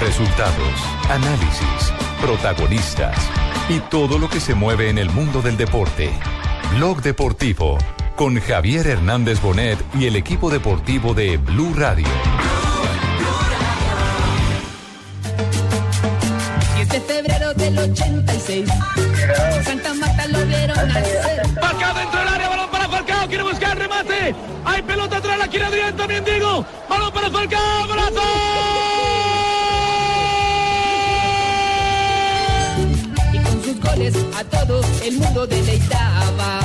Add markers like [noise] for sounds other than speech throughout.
Resultados, análisis, protagonistas y todo lo que se mueve en el mundo del deporte. Blog Deportivo con Javier Hernández Bonet y el equipo deportivo de Blue Radio. 10 de febrero del 86. Santa Marta lo vieron nacer. Falcao dentro del área, balón para Falcao, quiere buscar remate. Hay pelota atrás, la quiere Adrián también, Diego. Balón para Falcao, golazo. El mundo deleitaba.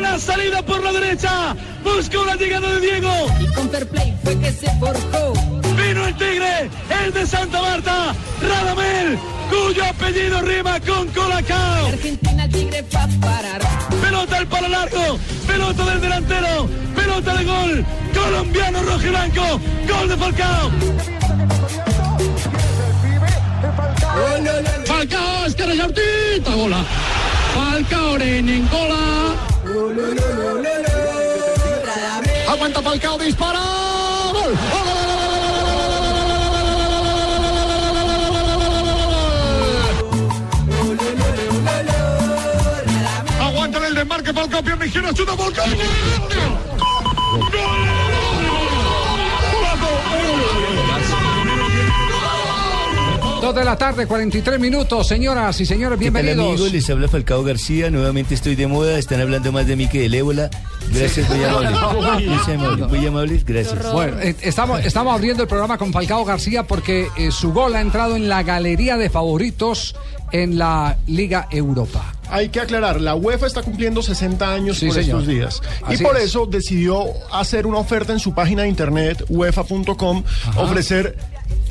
La salida por la derecha. Buscó la llegada de Diego. Y con fair play fue que se forjó. Vino el Tigre, el de Santa Marta, Radamel, cuyo apellido rima con Colacao. Argentina el Tigre va a parar. Pelota al palo largo, pelota del delantero, pelota de gol, colombiano rojo y blanco, gol de Falcao. Falcao, es que resortita, gola. Falcao en gola. Aguanta Falcao, dispara. Gol. Aguanta el desmarque Falcao, pierna izquierda, chuta Falcao. Dos de la tarde, 43 minutos, señoras y señores, ¿Qué tal, bienvenidos. amigos? Les habla Falcao García. Nuevamente estoy de moda. Están hablando más de mí que del ébola. Gracias, muy amables. Muy amables, muy amables. Gracias. Bueno, eh, estamos, estamos abriendo el programa con Falcao García porque eh, su gol ha entrado en la galería de favoritos en la Liga Europa. Hay que aclarar, la UEFA está cumpliendo 60 años Sí, por señor. estos días. Así y por es. eso decidió hacer una oferta en su página de internet, uefa.com, ofrecer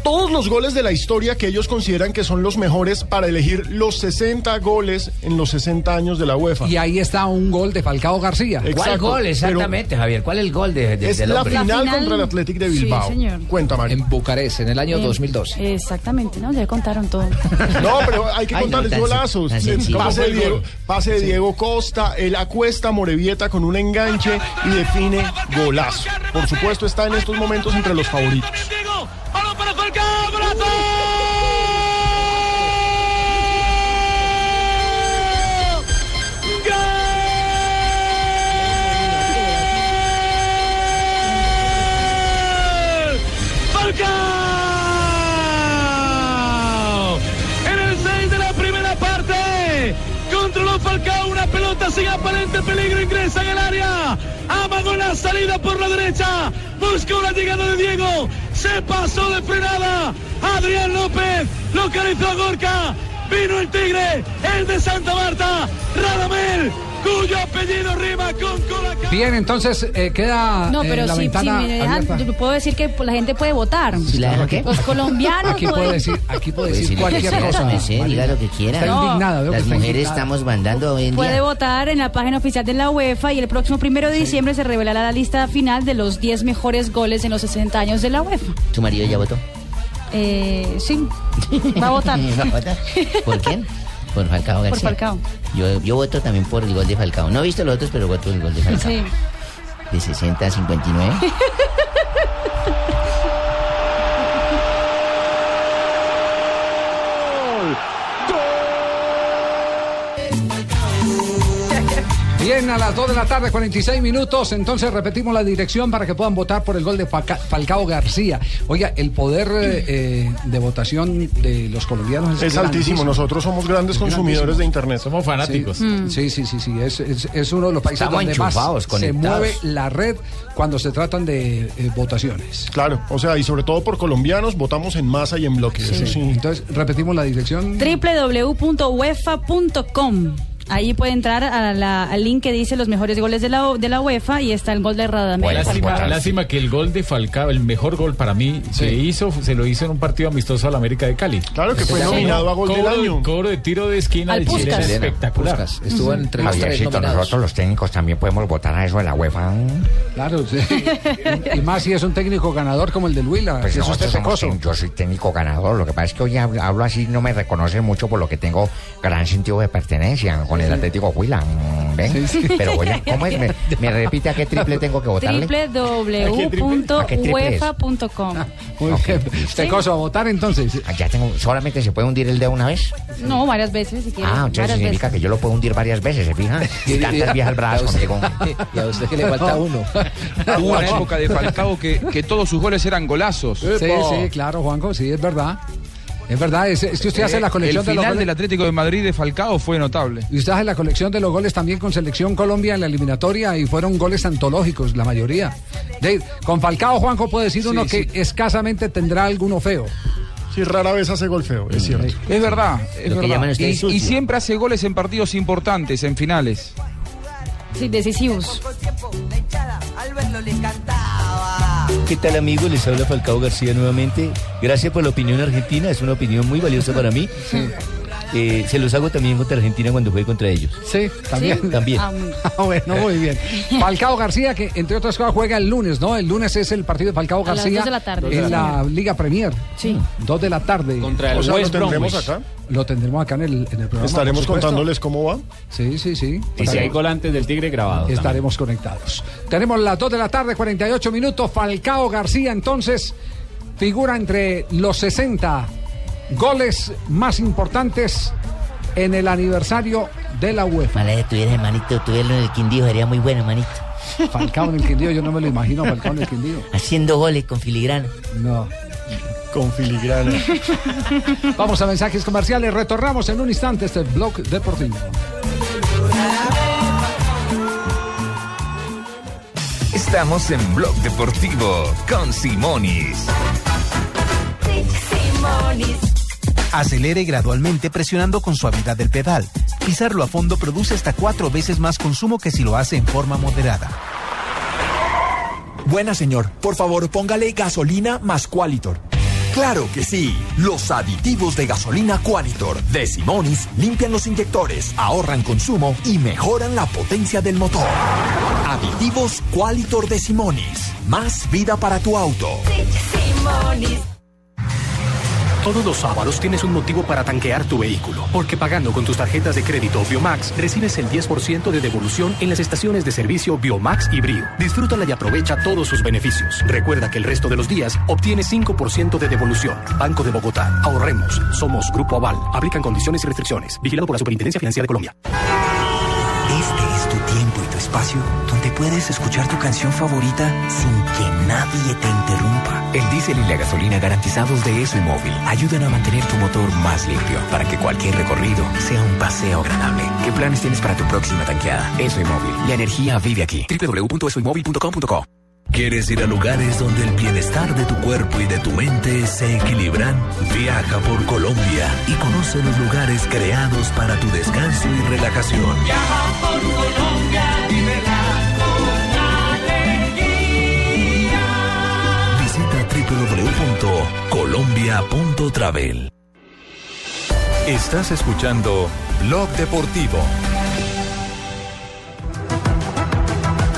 todos los goles de la historia que ellos consideran que son los mejores para elegir los 60 goles en los 60 años de la UEFA. Y ahí está un gol de Falcao García. Exacto, ¿Cuál gol pero exactamente, Javier? ¿Cuál es el gol de, de- Es del la final, final- contra el Athletic de Sí, Bilbao. señor. Cuenta, Mario. En Bucarest, en el año Eh, 2012. Exactamente, ¿no? Ya contaron todo. [laughs] No, pero hay que Ay, no, contarles golazos. Pase, ¿Cómo fue de Diego, pase de Diego Costa, él acuesta a Morevieta con un enganche y define golazo. Por supuesto, está en estos momentos entre los favoritos. Sin aparente peligro, ingresa en el área, amagó la salida por la derecha, buscó la llegada de Diego, se pasó de frenada, Adrián López localizó a Gorka, vino el Tigre, el de Santa Marta, Radamel, cuyo apellido rima con Colacao. Bien, entonces eh, queda No, eh, pero la si, si ventana me dejan, puedo decir que la gente puede votar. ¿Si la deja qué? Los colombianos Aquí puede pueden- decir, aquí puede Puede decir decir lo que cualquier quiera, cosa. diga lo que quiera. Está No. indignada. Las está mujeres indignada. estamos mandando hoy en Puede día. votar en la página oficial de la UEFA y el próximo primero de diciembre se revelará la lista final de los 10 mejores goles en los 60 años de la UEFA. ¿Tu marido ya votó? Eh, sí, va a votar. [laughs] ¿Va a votar? ¿Por quién? Por Falcao García. Falcao. Yo, yo voto también por el gol de Falcao. No he visto los otros, pero voto el gol de Falcao. Sí. De 60 a 59. [laughs] Bien, a las 2 de la tarde, 46 minutos. Entonces repetimos la dirección para que puedan votar por el gol de Falca- Falcao García. Oiga, el poder eh, de votación de los colombianos Es altísimo. Nosotros somos grandes consumidores de Internet. Somos fanáticos. Sí, sí, sí, sí. Es, es- es uno de los países Estamos donde más enchufados, se conectados. mueve la red cuando se tratan de eh, votaciones. Claro, o sea, y sobre todo por colombianos, votamos en masa y en bloque. Sí. Entonces repetimos la dirección. www.uefa.com Ahí puede entrar a la- al link que dice los mejores goles de la, de la UEFA y está el gol de Radamel. Lástima, lástima que el gol de Falcao, el mejor gol para mí, se hizo, se lo hizo en un partido amistoso al América de Cali. Claro que fue nominado a gol del Cobro- año. Cobro de tiro de esquina Al de Chile espectacular. Estuvo entre los tres nominados. nosotros los técnicos también podemos votar a eso de la UEFA. Claro, sí. y más si es un técnico ganador como el de Huila, Pues que es somos yo soy técnico ganador. Lo que pasa es que hoy hablo, hablo así, no me reconocen mucho por lo que tengo gran sentido de pertenencia con el Atlético Huila. mm, ¿ven? Pero a, [laughs] ¿cómo es? ¿Me, me repite a qué triple tengo que votarle? ¿A qué triple es? www.uefa.com. Muy bien. Pecoso, a votar entonces. Ah, Ya tengo, solamente se puede hundir el dedo una vez. No, varias veces si quiere. Ah, entonces varias significa veces. que yo lo puedo hundir varias veces, ¿se fija? [laughs] Y tantas viejas bravas conmigo. Y a usted que le falta uno. [laughs] Hubo una época de Falcao que, que todos sus goles eran golazos. Sí, sí, claro, Juanjo, sí, es verdad. Es verdad, es, es que usted hace la Eh, colección el de los final goles. del Atlético de Madrid de Falcao fue notable. Y usted hace la colección de los goles también con Selección Colombia en la eliminatoria y fueron goles antológicos, la mayoría. De- con Falcao, Juanjo, puede decir uno que escasamente tendrá alguno feo. Sí, rara vez hace gol feo, es cierto. Es verdad, es Lo que llaman verdad. ustedes Y, siempre hace goles en partidos importantes, en finales. Sí, decisivos. ¿Qué tal amigos? Les habla Falcao García nuevamente. Gracias por la opinión argentina, es una opinión muy valiosa para mí. Eh, se los hago también contra Argentina cuando juegue contra ellos. Sí, también. Sí, también. Ah, [laughs] Ah, bueno, muy bien. Falcao García, que entre otras cosas juega el lunes, ¿no? El lunes es el partido de Falcao A las García dos de la tarde. en la Liga Premier. Sí. Dos de la tarde. Contra el O sea, ¿lo tendremos Bromwich. acá? Lo tendremos acá en el, en el programa. Estaremos contándoles cómo va. Sí, sí, sí. Y si hay gol antes del Tigre grabado. Estaremos conectados. Tenemos las 2 de la tarde, 48 minutos. Falcao García, entonces, figura entre los 60 goles más importantes en el aniversario de la UEFA. Ojalá que tuviera hermanito, tuviera en el Quindío, sería muy bueno, hermanito. Falcao en el Quindío, yo no me lo imagino, Falcao en el Quindío. Haciendo goles con filigrana. No. Con filigrana. Vamos a mensajes comerciales, retornamos en un instante este blog deportivo. Estamos en Blog Deportivo con Simonis. Acelere gradualmente presionando con suavidad el pedal. Pisarlo a fondo produce hasta cuatro veces más consumo que si lo hace en forma moderada. Buena señor, por favor póngale gasolina más Qualitor. Claro que sí, los aditivos de gasolina Qualitor de Simonis limpian los inyectores, ahorran consumo y mejoran la potencia del motor. Aditivos Qualitor de Simonis, más vida para tu auto. Todos los sábados tienes un motivo para tanquear tu vehículo, porque pagando con tus tarjetas de crédito Biomax recibes el 10% de devolución en las estaciones de servicio Biomax y Brio. Disfrútala y aprovecha todos sus beneficios. Recuerda que el resto de los días obtienes 5% de devolución. Banco de Bogotá. Ahorremos. Somos Grupo Aval. Aplican condiciones y restricciones. Vigilado por la Superintendencia Financiera de Colombia. Este es tu tiempo y tu espacio donde puedes escuchar tu canción favorita sin que nadie te interrumpa. El diésel y la gasolina garantizados de ESO y Móvil ayudan a mantener tu motor más limpio para que cualquier recorrido sea un paseo agradable. ¿Qué planes tienes para tu próxima tanqueada? ESO y Móvil. La energía vive aquí. www.esoymóvil.com.co ¿Quieres ir a lugares donde el bienestar de tu cuerpo y de tu mente se equilibran? Viaja por Colombia y conoce los lugares creados para tu descanso y relajación. Viaja por Colombia, www.colombia.travel. Estás escuchando Blog Deportivo.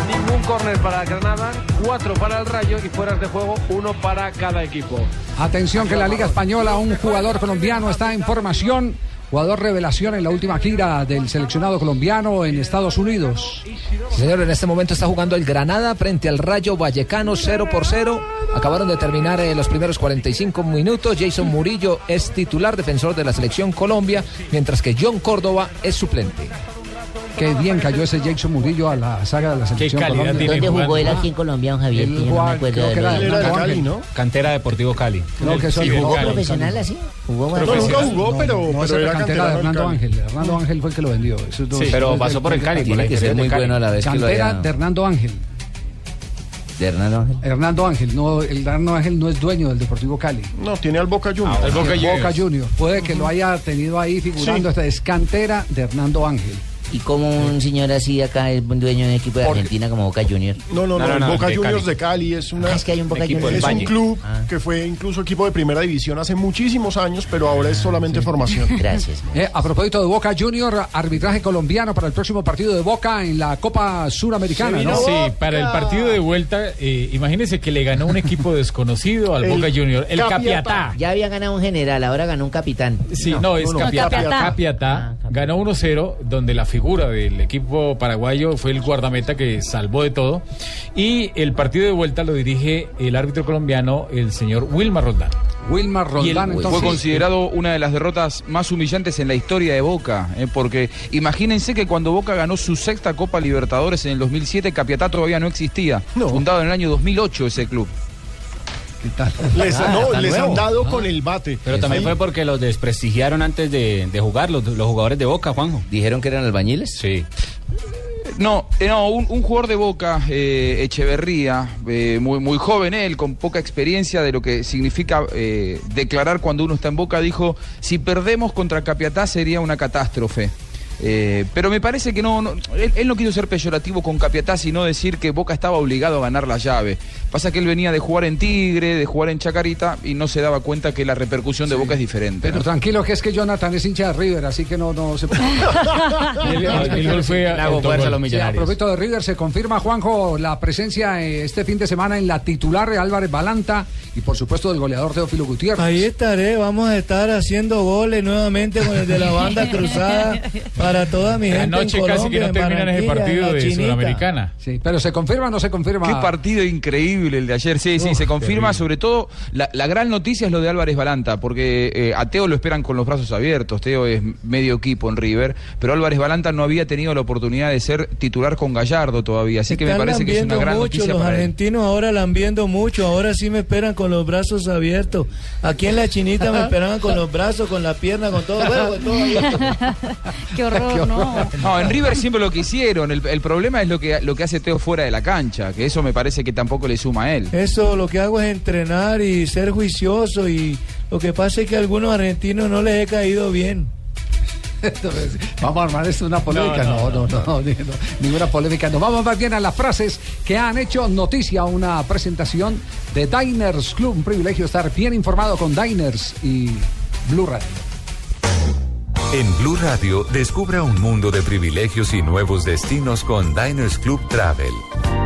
Ningún córner para Granada, cuatro para el Rayo y fueras de juego, uno para cada equipo. Atención que en la Liga Española un jugador colombiano está en formación, jugador revelación en la última gira del seleccionado colombiano en Estados Unidos. Señor, en este momento está jugando el Granada frente al Rayo Vallecano 0 por 0. Acabaron de terminar eh, los primeros 45 minutos. Jason Murillo es titular defensor de la selección Colombia, mientras que John Córdoba es suplente. Qué bien cayó ese Jackson Murillo a la saga de la selección calidad Colombia. tiene ¿Dónde jugó él aquí en Colombia, don Javier? Él no me acuerdo creo de que era era de Cali. ¿no? Cantera Deportivo Cali. Creo que eso Sí, jugó Cali. profesional así? ¿Jugó Pero bueno? nunca jugó, pero, No, pero era cantera de Hernando Cali. Ángel. Hernando Ángel fue el que lo vendió. Dos- Sí, pero pasó por el Cali, Tiene que ser muy Cali. bueno a la vez Cantera de Hernando Ángel. De Hernando Ángel. Hernando Ángel, no, el Hernando Ángel no es dueño del Deportivo Cali. No, tiene al Boca Juniors. El Boca, Juniors. Puede que lo haya tenido ahí figurando. Sí. Esta es cantera de Hernando Ángel. ¿Y como un señor así acá es un dueño de un equipo de Argentina como Boca Junior? No, no, no, No, no, el no, Boca de Juniors Cali. de Cali es una Ah, es que hay un Boca Juniors. es un club Ah. que fue incluso equipo de primera división hace muchísimos años, pero ahora es solamente formación. [laughs] Gracias. Eh, a propósito de Boca Junior, arbitraje colombiano para el próximo partido de Boca en la Copa Suramericana, ¿no? Sí, para el partido de vuelta, eh, imagínense que le ganó un equipo desconocido al [laughs] El Boca Junior, el Capiatá. Ya había ganado un general, ahora ganó un capitán. Sí, no, es Capiatá. Capiatá. ganó 1-0, donde la figura del equipo paraguayo fue el guardameta que salvó de todo. Y el partido de vuelta lo dirige el árbitro colombiano, el señor Wilmar Roldán. Wilmar Roldán, Fue considerado una de las derrotas más humillantes en la historia de Boca, eh, porque imagínense que cuando Boca ganó su sexta Copa Libertadores en el 2007, Capiatá todavía no existía, fundado en el año 2008 ese club. [laughs] Les, Ah, no, les nuevo. han dado con el bate. Pero también Ahí- fue porque los desprestigiaron antes de, de jugar, los, los jugadores de Boca, Juanjo. ¿Dijeron que eran albañiles? Sí. No, eh, no un, un jugador de Boca, eh, Echeverría, eh, muy, muy joven él, con poca experiencia de lo que significa eh, declarar cuando uno está en Boca, dijo, si perdemos contra Capiatá sería una catástrofe. Eh, pero me parece que no, no- él, él no quiso ser peyorativo con Capiatá, sino decir que Boca estaba obligado a ganar la llave. Pasa que él venía de jugar en Tigre, de jugar en Chacarita, y no se daba cuenta que la repercusión de Boca es diferente. Pero ¿no? tranquilo que es que Jonathan es hincha de River, así que no, no se [laughs] puede. El- el gol fue Le hago fuerza a los Sí, a millonarios. propósito de River, se confirma, Juanjo, la presencia eh, este fin de semana en la titular de Álvarez Balanta y por supuesto del goleador Teófilo Gutiérrez. Ahí estaré, vamos a estar haciendo goles nuevamente con el de la banda [laughs] cruzada para toda mi gente. Anoche en casi que no terminan ese partido de. Sudamericana. Sí, pero ¿se confirma o no se confirma? Qué partido increíble el de ayer. Sí, sí, Uf, se confirma. terrible. Sobre todo, la, la gran noticia es lo de Álvarez Balanta, porque eh, a Teo lo esperan con los brazos abiertos. Teo es medio equipo en River, pero Álvarez Balanta no había tenido la oportunidad de ser titular con Gallardo todavía. Así que me parece que es una gran mucho, noticia los para él. argentinos ahora la han viendo mucho, ahora sí me esperan con los brazos abiertos. Aquí en la chinita me esperaban con los brazos, con la pierna, con todo, bueno, con todo abierto. [laughs] Qué horror, [laughs] ¿no? No, en River siempre lo quisieron. El, el problema es lo que, lo que hace Teo fuera de la cancha, que eso me parece que tampoco le suma a él. Eso lo que hago es entrenar y ser juicioso y lo que pasa es que a algunos argentinos no les he caído bien. [laughs] Entonces, Vamos a armar esto una polémica. No, no, no, no, no, ninguna polémica. Nos vamos más bien a las frases que han hecho noticia. Una presentación de Diners Club. Un privilegio estar bien informado con Diners y Blue Radio. En Blue Radio, descubra un mundo de privilegios y nuevos destinos con Diners Club Travel.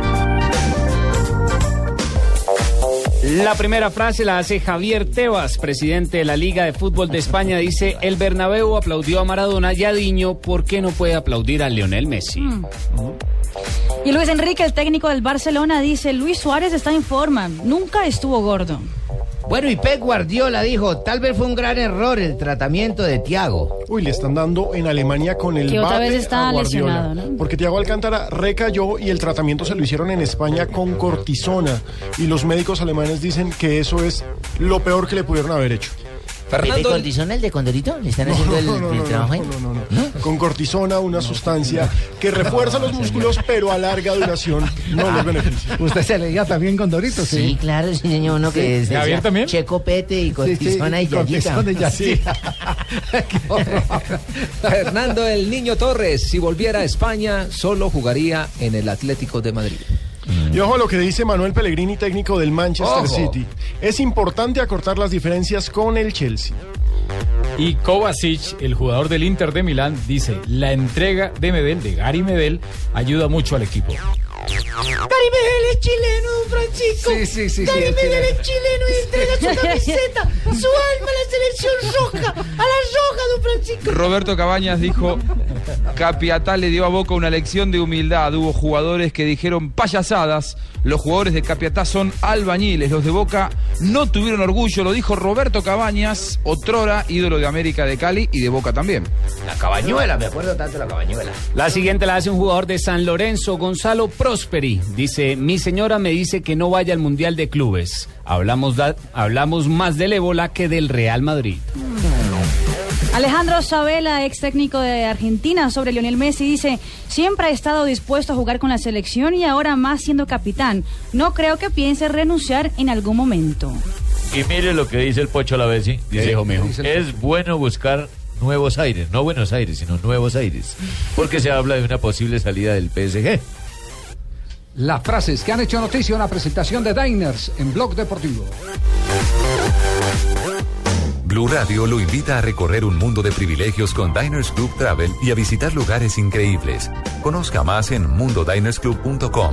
La primera frase la hace Javier Tebas, presidente de la Liga de Fútbol de España. Dice, el Bernabéu aplaudió a Maradona y a Diño, ¿por qué no puede aplaudir a Lionel Messi? Mm. Y Luis Enrique, el técnico del Barcelona, dice, Luis Suárez está en forma, nunca estuvo gordo. Bueno, y Pep Guardiola dijo, tal vez fue un gran error el tratamiento de Tiago. Uy, le están dando en Alemania con el Que otra bate vez está a Guardiola. lesionado, ¿no? Porque Thiago Alcántara recayó y el tratamiento se lo hicieron en España con cortisona. Y los médicos alemanes dicen que eso es lo peor que le pudieron haber hecho. ¿Pepe Cortisona, el de Condorito? ¿Le están haciendo el, no, no, el no, trabajo ahí? no, no, no. Con cortisona, una sustancia [laughs] que refuerza los músculos, pero a larga duración no los beneficia. Usted se leía también con Dorito, sí. Sí, claro, sí, señor, uno que es Javier también. Checo Pete y Cortisona y Yayita. Cortisona y Yayita. [laughs] [laughs] Fernando el Niño Torres, si volviera a España, solo jugaría en el Atlético de Madrid. Y ojo a lo que dice Manuel Pellegrini, técnico del Manchester Ojo. City. Es importante acortar las diferencias con el Chelsea. Y Kovacic, el jugador del Inter de Milán, dice, la entrega de Medel, de Gary Medel, ayuda mucho al equipo. Gary Medel es chileno, don Francisco. Sí, sí, sí, Gary sí, es Medel es chileno. chileno y entrega su camiseta, su alma a la selección roja, a la roja, don Francisco. Roberto Cabañas dijo, Capiatá le dio a Boca una lección de humildad. Hubo jugadores que dijeron payasadas. Los jugadores de Capiatá son albañiles. Los de Boca no tuvieron orgullo. Lo dijo Roberto Cabañas, otrora ídolo de América de Cali y de Boca también. La cabañuela, me acuerdo tanto de la cabañuela. La siguiente la hace un jugador de San Lorenzo, Gonzalo Prosperi. Dice, mi señora me dice que no vaya al Mundial de Clubes. Hablamos, da- hablamos más del ébola que del Real Madrid. Alejandro Sabela, ex técnico de Argentina, sobre Lionel Messi, dice, siempre ha estado dispuesto a jugar con la selección y ahora más siendo capitán. No creo que piense renunciar en algún momento. Y mire lo que dice el Pocho Lavesi. Dice, dijo, mijo? es bueno buscar Nuevos Aires, no Buenos Aires, sino Nuevos Aires, porque se habla de una posible salida del PSG. Las frases que han hecho noticia en la presentación de Diners en Blog Deportivo. Blue Radio lo invita a recorrer un mundo de privilegios con Diners Club Travel y a visitar lugares increíbles. Conozca más en mundodinersclub.com.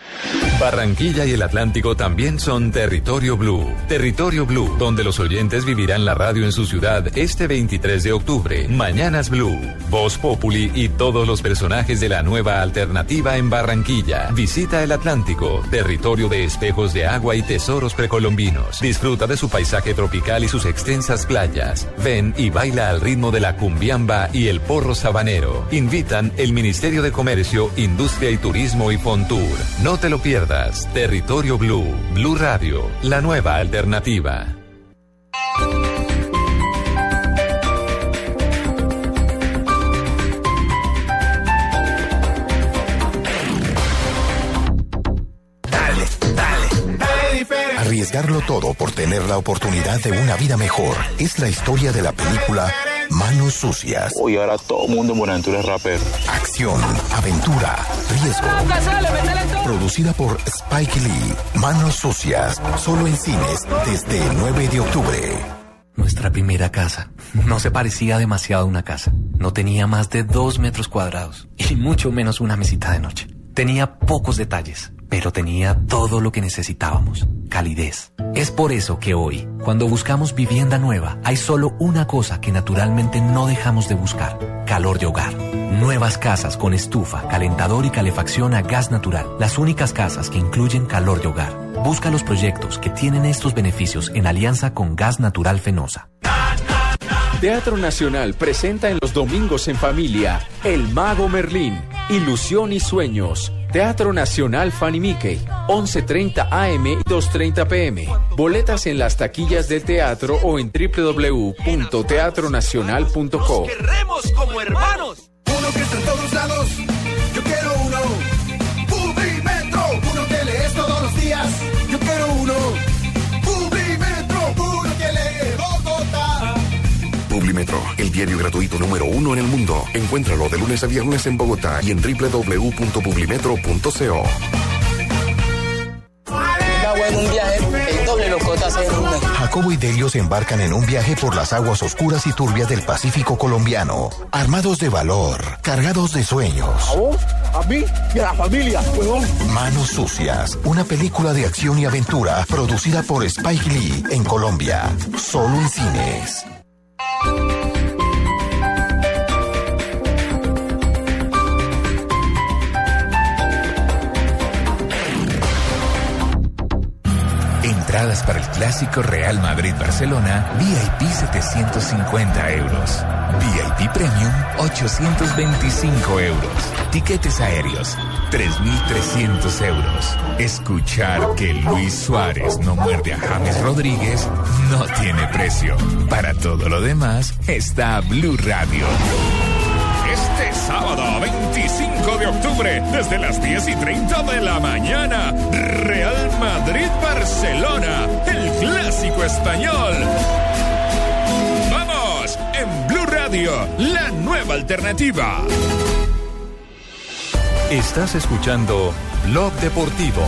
Barranquilla y el Atlántico también son Territorio Blue. Territorio Blue, donde los oyentes vivirán la radio en su ciudad este 23 de octubre. Mañanas Blue, Voz Populi y todos los personajes de la nueva alternativa en Barranquilla. Visita el Atlántico, territorio de espejos de agua y tesoros precolombinos. Disfruta de su paisaje tropical y sus extensas playas. Ven y baila al ritmo de la cumbiamba y el porro sabanero. Invitan el Ministerio de Comercio, Industria y Turismo y Fontour. No te lo pierdas. Territorio Blue. Blue Radio. La nueva alternativa. Dale, dale, dale diferente. Arriesgarlo todo por tener la oportunidad de una vida mejor es la historia de la película Manos Sucias. Uy, ahora todo el mundo en Buenaventura es rapero. Acción, aventura, riesgo. Producida por Spike Lee. Manos Sucias. Solo en cines desde el 9 de octubre. Nuestra primera casa. No se parecía demasiado a una casa. No tenía más de dos metros cuadrados y mucho menos una mesita de noche. Tenía pocos detalles, pero tenía todo lo que necesitábamos. Calidez. Es por eso que hoy, cuando buscamos vivienda nueva, hay solo una cosa que naturalmente no dejamos de buscar. Calor de hogar. Nuevas casas con estufa, calentador y calefacción a gas natural. Las únicas casas que incluyen calor de hogar. Busca los proyectos que tienen estos beneficios en alianza con Gas Natural Fenosa. Teatro Nacional presenta en los domingos en familia El Mago Merlín, Ilusión y Sueños. Teatro Nacional Fanny Mickey, 11.30 AM y 2.30 PM. Boletas en las taquillas del teatro o en www.teatronacional.co. Queremos como hermanos. Uno que está en todos lados. Yo quiero Publimetro, el diario gratuito número uno en el mundo. Encuéntralo de lunes a viernes en Bogotá y en www.publimetro.co. en un viaje, el doble en. Jacobo y Delio se embarcan en un viaje por las aguas oscuras y turbias del Pacífico colombiano. Armados de valor, cargados de sueños. A mí y a la familia, huevón. Manos Sucias, una película de acción y aventura producida por Spike Lee en Colombia. Solo en cines. Bye. Para el clásico Real Madrid-Barcelona, VIP 750 euros. VIP Premium 825 euros. Tiquetes aéreos 3.300 euros. Escuchar que Luis Suárez no muerde a James Rodríguez no tiene precio. Para todo lo demás está Blue Radio. Este sábado 25 de octubre, desde las 10 y 30 de la mañana, Real Madrid-Barcelona, el clásico español. Vamos, en Blue Radio, la nueva alternativa. Estás escuchando Blog Deportivo.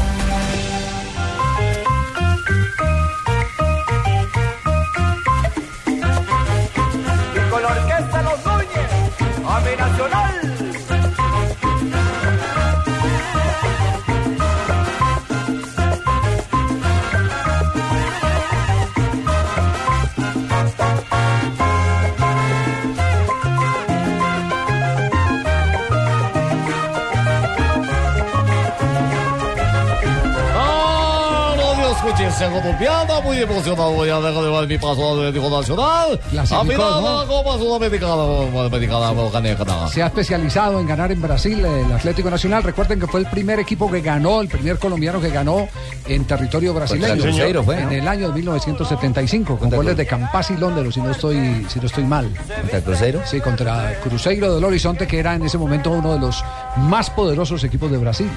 Colombiana, muy emocionado ya de llevar mi paso al Atlético Nacional. A Clasificó, final de ¿no? la Copa Sudamericana. Se ha especializado en ganar en Brasil el Atlético Nacional. Recuerden que fue el primer equipo que ganó, el primer colombiano que ganó en territorio brasileño. Contra Cruzeiro fue, en el año de 1975, con goles de Campas y Londero, si no estoy, si no estoy mal. ¿Contra Cruzeiro? Sí, contra Cruzeiro del Horizonte, que era en ese momento uno de los más poderosos equipos de Brasil.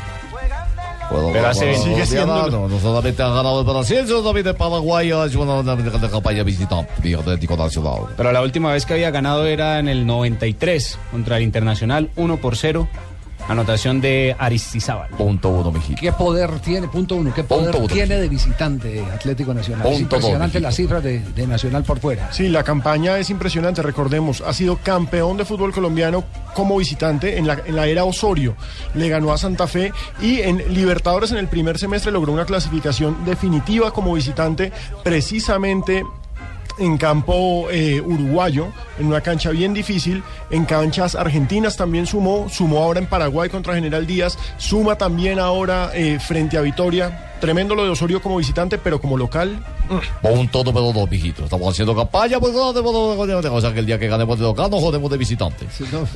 Bueno, Pero hace- bueno, sigue colombiana, siendo- No, no solamente ha ganado el Brasil, sino también el Paraguay ha hecho una, una, una campaña visitante de Atlético Nacional. Pero la última vez que había ganado era en el 93 contra el Internacional 1 por 0. Anotación de Aristizábal. Punto uno, mijito. ¿Qué poder tiene, punto uno, qué poder Punto uno. tiene de visitante Atlético Nacional? Es Punto impresionante las cifras de, de Nacional por fuera. Sí, la campaña es impresionante, recordemos, ha sido campeón de fútbol colombiano como visitante en la, en la era Osorio, le ganó a Santa Fe y en Libertadores en el primer semestre logró una clasificación definitiva como visitante precisamente en campo eh, uruguayo, en una cancha bien difícil, en canchas argentinas también sumó, sumó ahora en Paraguay contra General Díaz, suma también ahora eh, frente a Vitoria. Tremendo lo de Osorio como visitante, pero como local, Punto número dos, mijito. Estamos haciendo campaña, pues no O sea que el día que ganemos de local nos jodemos de visitante.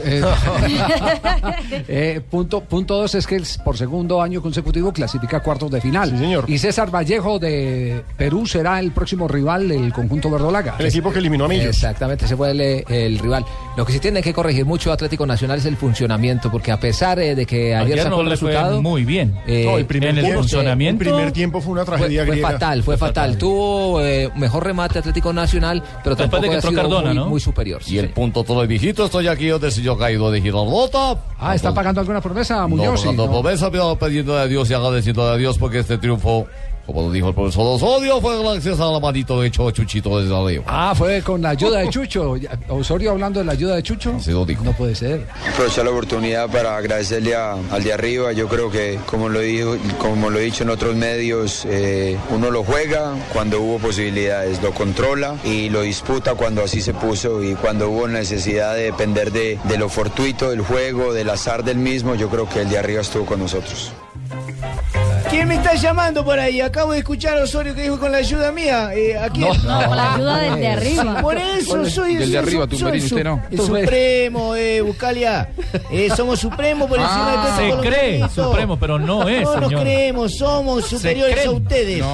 Eh, [laughs] eh, punto, punto dos es que el- por segundo año consecutivo clasifica a cuartos de final. Y César Vallejo de Perú será el próximo rival del conjunto verdolaga. el equipo que eliminó a Millos. Exactamente, ese fue el, eh, el rival. Lo que sí tiene que corregir mucho Atlético Nacional es el funcionamiento, porque a pesar eh, de que ayer, Ayer sacó no el le fue resultado. muy bien. eh, No, el primer en el tiempo- funcionamiento- El primer tiempo fue una fue, tragedia fue griega. fatal, fue fatal. Tuvo eh, mejor remate Atlético Nacional, pero Después tampoco de que ha sido Cardona, muy, ¿no? muy superior. Y el punto todo el viejito, estoy aquí donde si yo caído de Girardota. Ah, ¿está pagando alguna promesa, No, Muñoz? Sí, pagando no. promesa, pero pidiendo a Dios y agradeciendo a Dios porque este triunfo, como lo dijo el profesor Osorio, fue gracias a la manito de hecho Chuchito desde arriba. Ah, fue con la ayuda de Chucho. [laughs] Osorio hablando de la ayuda de Chucho. No puede ser. aprovechar la oportunidad para agradecerle a- al de arriba. Yo creo que, como lo, dijo, como lo he dicho en otros medios, eh, uno lo juega cuando hubo posibilidades, lo controla y lo disputa cuando así se puso y cuando hubo necesidad de depender de, de lo fortuito del juego, del azar del mismo, yo creo que el de arriba estuvo con nosotros. ¿Quién me está llamando por ahí? Acabo de escuchar a Osorio que dijo con la ayuda mía. Eh, ¿A quién? No, con la ayuda del de arriba. Por eso soy Del de arriba, Tumberini, soy usted no. El supremo, eh, Buscalia. Eh, somos supremos por encima de todo Ah, Se esto, cree supremo, pero no es, No nos creemos, somos superiores a ustedes.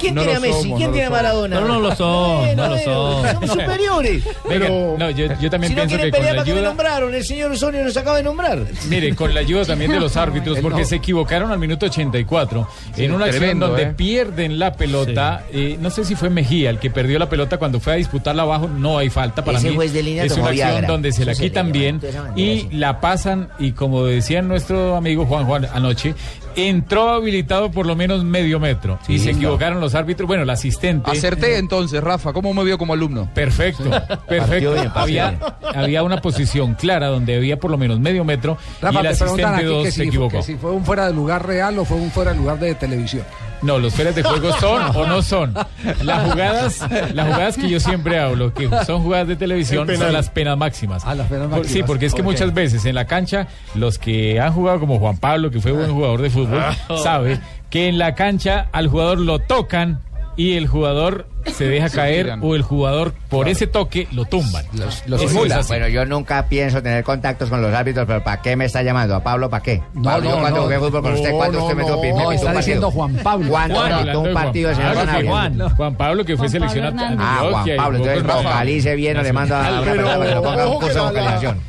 ¿Quién no tiene a Messi? somos, ¿Quién no tiene a. Maradona? No, no lo son, Bueno, no lo son. Somos [laughs] superiores. Venga, no, yo, yo también si pienso que con la ¿para qué me ayuda... nombraron? El señor Osorio nos acaba de nombrar. Mire, con la ayuda también de los [laughs] árbitros, porque No. se equivocaron al minuto 84 Sí, en una acción donde ¿eh? pierden la pelota. eh, no sé si fue Mejía el que perdió la pelota cuando fue a disputarla abajo. No hay falta para Ese mí. juez de línea es una acción Viagra. donde se la quitan bien y sí. la pasan. Y como decía nuestro amigo Juan Juan anoche, entró habilitado por lo menos medio metro. y se equivocaron los árbitros. Bueno, el asistente. Acerté entonces, Rafa. ¿Cómo me vio como alumno? Perfecto, perfecto. bien, había, había una posición clara donde había por lo menos medio metro Rafa, y el asistente aquí 2 que se si, equivocó. que si fue un fuera de lugar real o fue un fuera de lugar de televisión. No, los fueras de juego son o no son. Las jugadas, las jugadas que yo siempre hablo, que son jugadas de televisión, son las penas máximas. Ah, las penas Por- máximas. Sí, porque es que muchas veces en la cancha, los que han jugado como Juan Pablo, que fue buen jugador de fútbol, Ah. sabe que en la cancha al jugador lo tocan y el jugador se deja caer tiran. o el jugador por ese toque lo tumban. Eso es así. Bueno, yo nunca pienso tener contactos con los árbitros, pero ¿para qué me está llamando? ¿A Pablo para qué? Pablo, yo cuando jugué fútbol con usted, ¿cuánto usted me me No, está un diciendo partido? Juan Pablo. ¿Cuánto Juan, hablando un partido, Juan señor Pablo, que Sanabria? Juan, Juan Pablo, que fue Juan seleccionado. Ah, Juan Pablo, jugó entonces vocalice bien o le mando a una persona que lo ponga un curso de vocalización.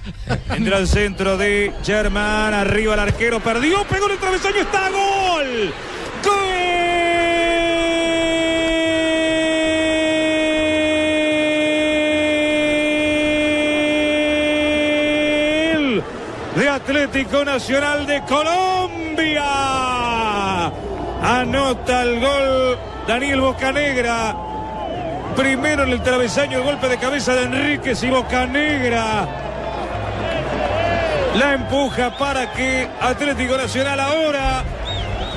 Entra al centro de Germán, arriba el arquero, perdió, pegó en el travesaño, está gol. Gol de Atlético Nacional de Colombia. Anota el gol Daniel Bocanegra. Primero en el travesaño el golpe de cabeza de Enríquez y Bocanegra la empuja para que Atlético Nacional ahora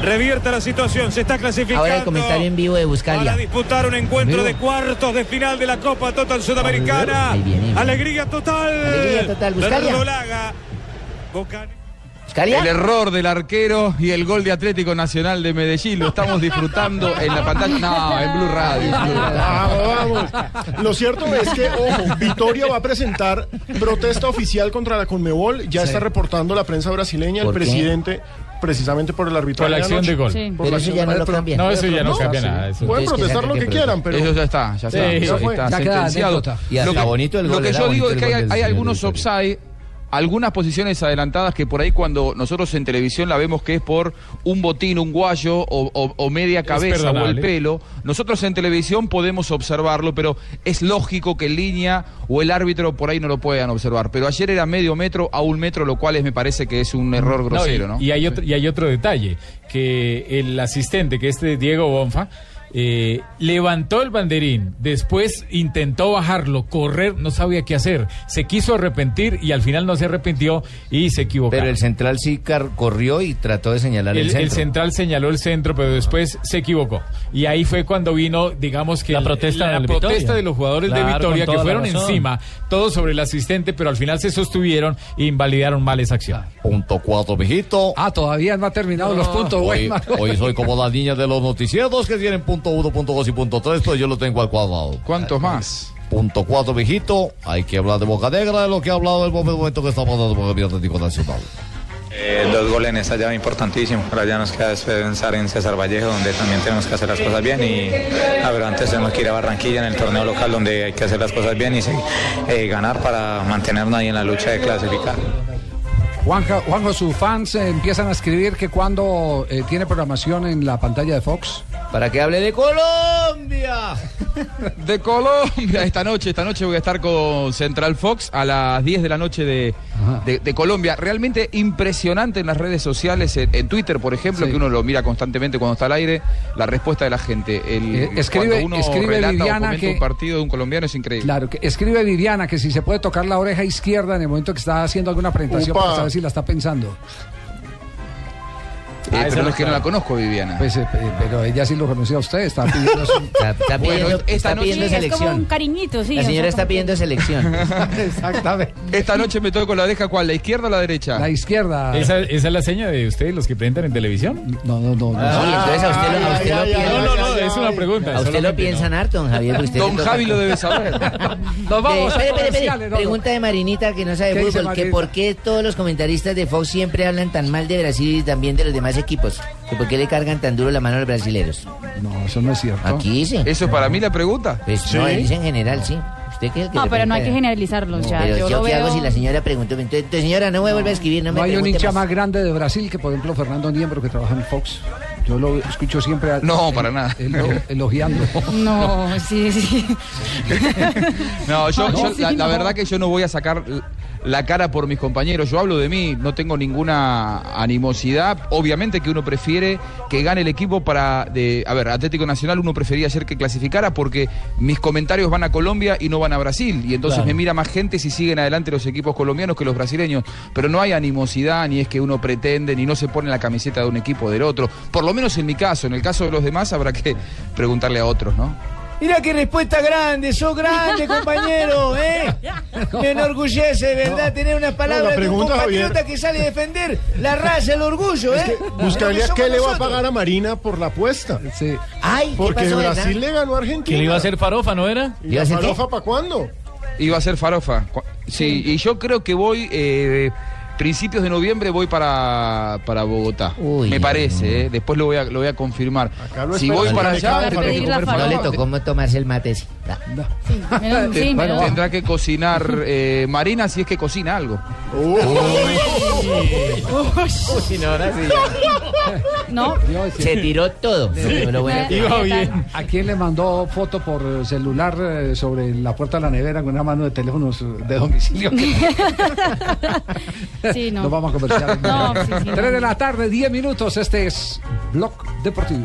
revierta la situación. Se está clasificando. Ahora el comentario en vivo de Buscalia. Para disputar un encuentro de cuartos de final de la Copa Total Sudamericana. Ahí viene, ahí viene. Alegría total. Alegría total, Buscalia. El error del arquero y el gol de Atlético Nacional de Medellín. Lo estamos disfrutando en la pantalla. No, en Blue Radio. en Blue Radio. Vamos, vamos. Lo cierto es que, ojo, Vitoria va a presentar protesta oficial contra la Conmebol. Ya Sí. está reportando la prensa brasileña, el presidente, precisamente por el arbitraje. Por la acción de gol. Sí. Por Pero la eso acción- ya no lo cambia. No, eso ya no cambia nada, eso- Pueden protestar lo que quieran, pero. Eso ya está, ya está. Sí, eso ya fue. está Ya sentenciado. Y hasta Lo que, bonito el lo gol, que era yo digo es que hay, hay algunos offside, algunas posiciones adelantadas que por ahí cuando nosotros en televisión la vemos que es por un botín, un guayo o, o- o media cabeza o el perdonable. pelo. Nosotros en televisión podemos observarlo, pero es lógico que en línea o el árbitro por ahí no lo puedan observar. Pero ayer era medio metro a un metro, lo cual es, me parece que es un error No, grosero, y, ¿no? y hay otro, y hay otro detalle, que el asistente, que este Diego Bonfa, eh, levantó el banderín, después intentó bajarlo, correr, no sabía qué hacer, se quiso arrepentir y al final no se arrepintió y se equivocó. Pero el central sí car- corrió y trató de señalar el, El, el centro. central señaló el centro, pero después se equivocó. Y ahí fue cuando vino, digamos que la protesta la de los jugadores de Vitoria que fueron encima, todos sobre el asistente, pero al final se sostuvieron e invalidaron mal esa acción. Punto cuatro, mijito. Ah, todavía no ha terminado los puntos, güey. Hoy, Marco. hoy soy como la niña de los noticieros que tienen punto uno, punto dos y punto tres, pero yo lo tengo al cuadrado. ¿Cuántos más? Punto cuatro, mijito. Hay que hablar de Boca Negra, de lo que ha hablado el momento que estamos dando por el Atlético Nacional. Eh, dos goles en esta llave importantísimo. Ahora ya nos queda después pensar en César Vallejo, donde también tenemos que hacer las cosas bien. Y a ver, antes tenemos que ir a Barranquilla en el torneo local, donde hay que hacer las cosas bien y sí, eh, ganar para mantenernos ahí en la lucha de clasificar. Juanjo, Juanjo, sus fans eh, empiezan a escribir que cuando eh, tiene programación en la pantalla de Fox. Para que hable de Colombia. [laughs] De Colombia, esta noche, esta noche voy a estar con Central Fox a las 10 de la noche de, de- de Colombia. Realmente impresionante en las redes sociales, en, en Twitter, por ejemplo, que uno lo mira constantemente cuando está al aire, la respuesta de la gente. El, Eh, escribe- cuando uno escribe o Viviana que- un partido de un colombiano es increíble. Claro, que escribe Viviana que si se puede tocar la oreja izquierda en el momento que está haciendo alguna presentación Upa. para saber si la está pensando. Eh, pero no es que no la conozco, Viviana. Pues, eh, pero ella sí lo conoció a usted, está pidiendo su- [laughs] Está Bueno, pidiendo, esta está noche- pidiendo Sí, es Es como un selección. cariñito, sí. La o señora sea, está pidiendo selección. [laughs] Exactamente. Esta noche me toco la oreja, ¿cuál? ¿La izquierda o la derecha? La izquierda. ¿Esa, esa es la seña de ustedes, los que presentan en televisión? No, no, no. Ah, y entonces a usted lo, a usted lo piensan. No, no, no, es una pregunta. A usted lo piensan harto, don Javier. usted Don Javi lo debe saber. [laughs] Nos vamos espere, espere. Pregunta de Marinita que no sabe ¿Qué dice fútbol, que por qué todos los comentaristas de Fox siempre hablan tan mal de Brasil y también de los demás equipos, que por qué le cargan tan duro la mano a los brasileños. No, eso no es cierto. Aquí dice. ¿Eso es para mí la pregunta? Pues no, él dice en general, sí. ¿Usted qué es el que No, pero no hay que generalizarlos ya. Pero yo yo, lo qué veo... hago si la señora preguntó. Entonces, entonces, señora, no me vuelva a escribir, no, No me hay un hincha más. más grande de Brasil que, por ejemplo, Fernando Niembro, que trabaja en Fox. Yo lo escucho siempre. a- No, el- para nada. el- [laughs] elogiando. No, [laughs] sí, sí. No, yo, No, yo- sí, la, la no. verdad que yo no voy a sacar la cara por mis compañeros. Yo hablo de mí, no tengo ninguna animosidad. Obviamente que uno prefiere que gane el equipo para. De, a ver, Atlético Nacional uno prefería ayer que clasificara porque mis comentarios van a Colombia y no van a Brasil. Y entonces Claro. me mira más gente si siguen adelante los equipos colombianos que los brasileños. Pero no hay animosidad, ni es que uno pretende, ni no se pone la camiseta de un equipo o del otro. Por lo menos en mi caso. En el caso de los demás habrá que preguntarle a otros, ¿no? Mira qué respuesta grande, sos grande, [laughs] compañero, ¿eh? Me enorgullece, verdad, tener unas palabras la de un compatriota Javier. que sale a defender la raza, el orgullo, ¿eh? Que qué le va a pagar a Marina por la apuesta. Sí. Ay, ¿qué Porque pasó, Brasil verdad? le ganó a Argentina. Que le iba a hacer farofa, ¿no era? ¿Y la farofa para cuándo? Iba a ser farofa. Sí, y yo creo que voy, eh, principios de noviembre voy para, para Bogotá. Uy, Me parece, eh. después lo voy a, lo voy a confirmar. lo Si voy para allá, No le tocó tomarse el mate. sí. Da. Menos- sí, Te- menos- Tendrá que cocinar eh, Marina si es que cocina algo. Uy, no, ahora sí Se tiró todo. Lo- lo bueno que- Iba bien. ¿A quién le mandó foto por eh, celular eh, sobre la puerta de la nevera con una mano de teléfonos eh, de domicilio? sí, no. [laughs] Nos vamos a conversar. No, sí, sí, no. 3 de la tarde, 10 minutos. Este es Blog Deportivo.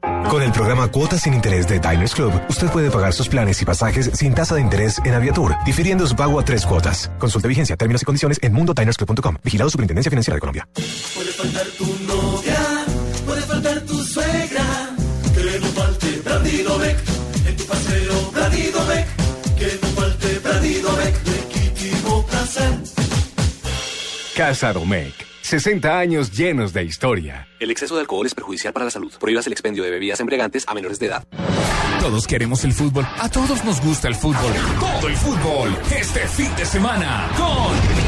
Con el programa Cuotas sin Interés de Diners Club, usted puede pagar sus planes y pasajes sin tasa de interés en Aviatur, difiriendo su pago a tres cuotas. Consulte vigencia, términos y condiciones en mundodinersclub.com. Vigilado Superintendencia Financiera de Colombia. Puede faltar tu novia, puede faltar tu suegra, que no falte Bradidobec, en tu paseo Bradidobec, que no falte Bradidobec, legítimo placer. Casa Domecq. 60 años llenos de historia. El exceso de alcohol es perjudicial para la salud. Prohíbas el expendio de bebidas embriagantes a menores de edad. Todos queremos el fútbol. A todos nos gusta el fútbol. Todo el fútbol. Este fin de semana con...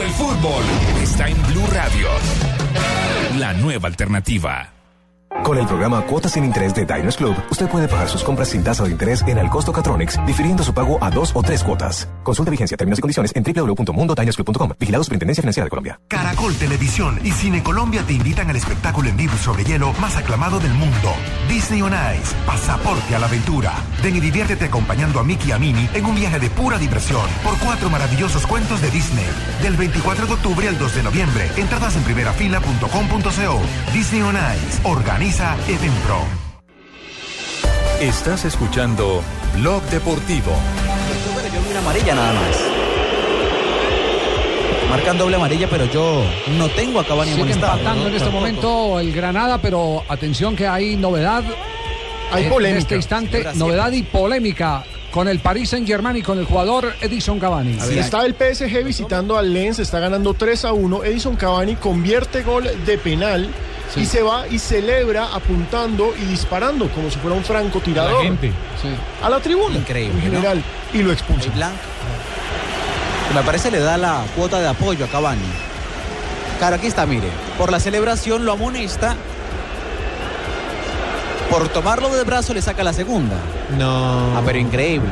El fútbol está en Blue Radio. La nueva alternativa. Con el programa Cuotas sin Interés de Diners Club, usted puede pagar sus compras sin tasa de interés en el costo Catronics, difiriendo su pago a dos o tres cuotas. Consulta vigencia, términos y condiciones en www.mundodinersclub.com. Vigilado Superintendencia Financiera de Colombia. Caracol Televisión y Cine Colombia te invitan al espectáculo en vivo sobre hielo más aclamado del mundo. Disney on Ice, pasaporte a la aventura. Ven y diviértete acompañando a Mickey y a Minnie en un viaje de pura diversión por cuatro maravillosos cuentos de Disney. Del 24 de octubre al 2 de noviembre. Entradas en primerafila.com.co. Disney on Ice. Organiza Edenpro. Estás escuchando Blog Deportivo. Yo vi una amarilla nada más. Marcan doble amarilla, pero yo no tengo a Cavani Sigue empatando ¿no? en este momento el Granada, pero atención que hay novedad. Hay en polémica. este instante, novedad y polémica con el Paris Saint Germain y con el jugador Edison Cavani. Está el PSG visitando al Lens, está ganando 3 a 1. Edison Cavani convierte gol de penal y se va y celebra apuntando y disparando como si fuera un francotirador. La gente. A la tribuna. Increíble, En ¿no? general. Y lo expulsa. Me parece le da la cuota de apoyo a Cavani. Claro, aquí está, mire. Por la celebración lo amonesta. Por tomarlo del brazo le saca la segunda. No. Ah, pero increíble.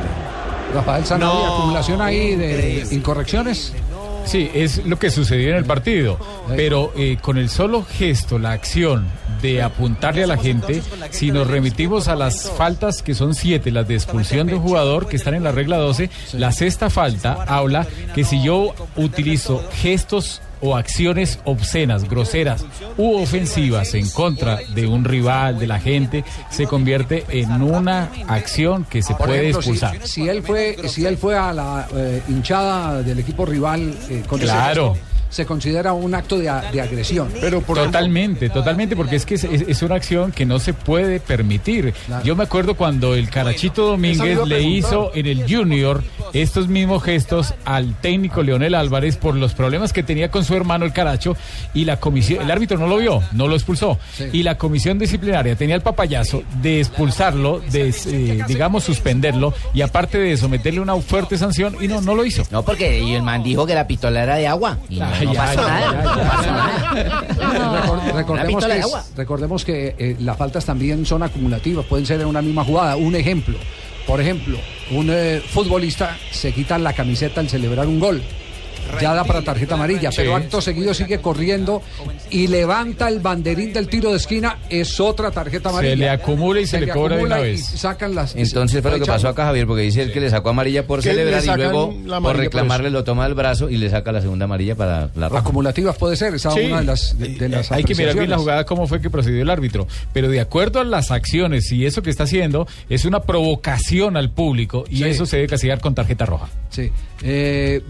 Rafael Sanabria, No, acumulación ahí de incorrecciones. Sí, es lo que sucedió en el partido. Pero eh, con el solo gesto, la acción de apuntarle a la gente, si nos remitimos a las faltas que son siete, las de expulsión de un jugador que están en la regla 12, la sexta falta habla que si yo utilizo gestos o acciones obscenas, groseras u ofensivas en contra de un rival, de la gente, se convierte en una acción que se Por puede ejemplo, expulsar. Si, él fue, si él fue a la eh, hinchada del equipo rival eh, con ese Claro. gesto, se considera un acto de, de agresión. Pero Totalmente, totalmente, porque es que es, es- es una acción que no se puede permitir. Yo me acuerdo cuando el Carachito Domínguez le hizo en el Junior estos mismos gestos al técnico Leonel Álvarez por los problemas que tenía con su hermano el Caracho y la comisión, el árbitro no lo vio, no lo expulsó. Y la comisión disciplinaria tenía el papayazo de expulsarlo, de eh, digamos suspenderlo y aparte de someterle una fuerte sanción y no, no lo hizo. No, porque el man dijo que la pistola era de agua. Y no, no nada. recordemos, que, es- recordemos que eh, las faltas también son acumulativas, pueden ser en una misma jugada. Un ejemplo, por ejemplo, un eh, futbolista se quita la camiseta al celebrar un gol. Ya da para tarjeta amarilla, pero acto seguido sigue corriendo y levanta el banderín del tiro de esquina, es otra tarjeta amarilla. Se le acumula y se le cobra de una acumula y vez. sacan las, Entonces fue lo que pasó acá, Javier, porque dice él que le sacó amarilla por celebrar y luego por por reclamarle lo toma del brazo y le saca la segunda amarilla para la roja. Acumulativas puede ser, esa es Sí. una de las, de, de las Hay que mirar bien la jugada, cómo fue que procedió el árbitro. Pero de acuerdo a las acciones y eso que está haciendo, es una provocación al público y Sí. eso se debe castigar con tarjeta roja. Sí. Eh,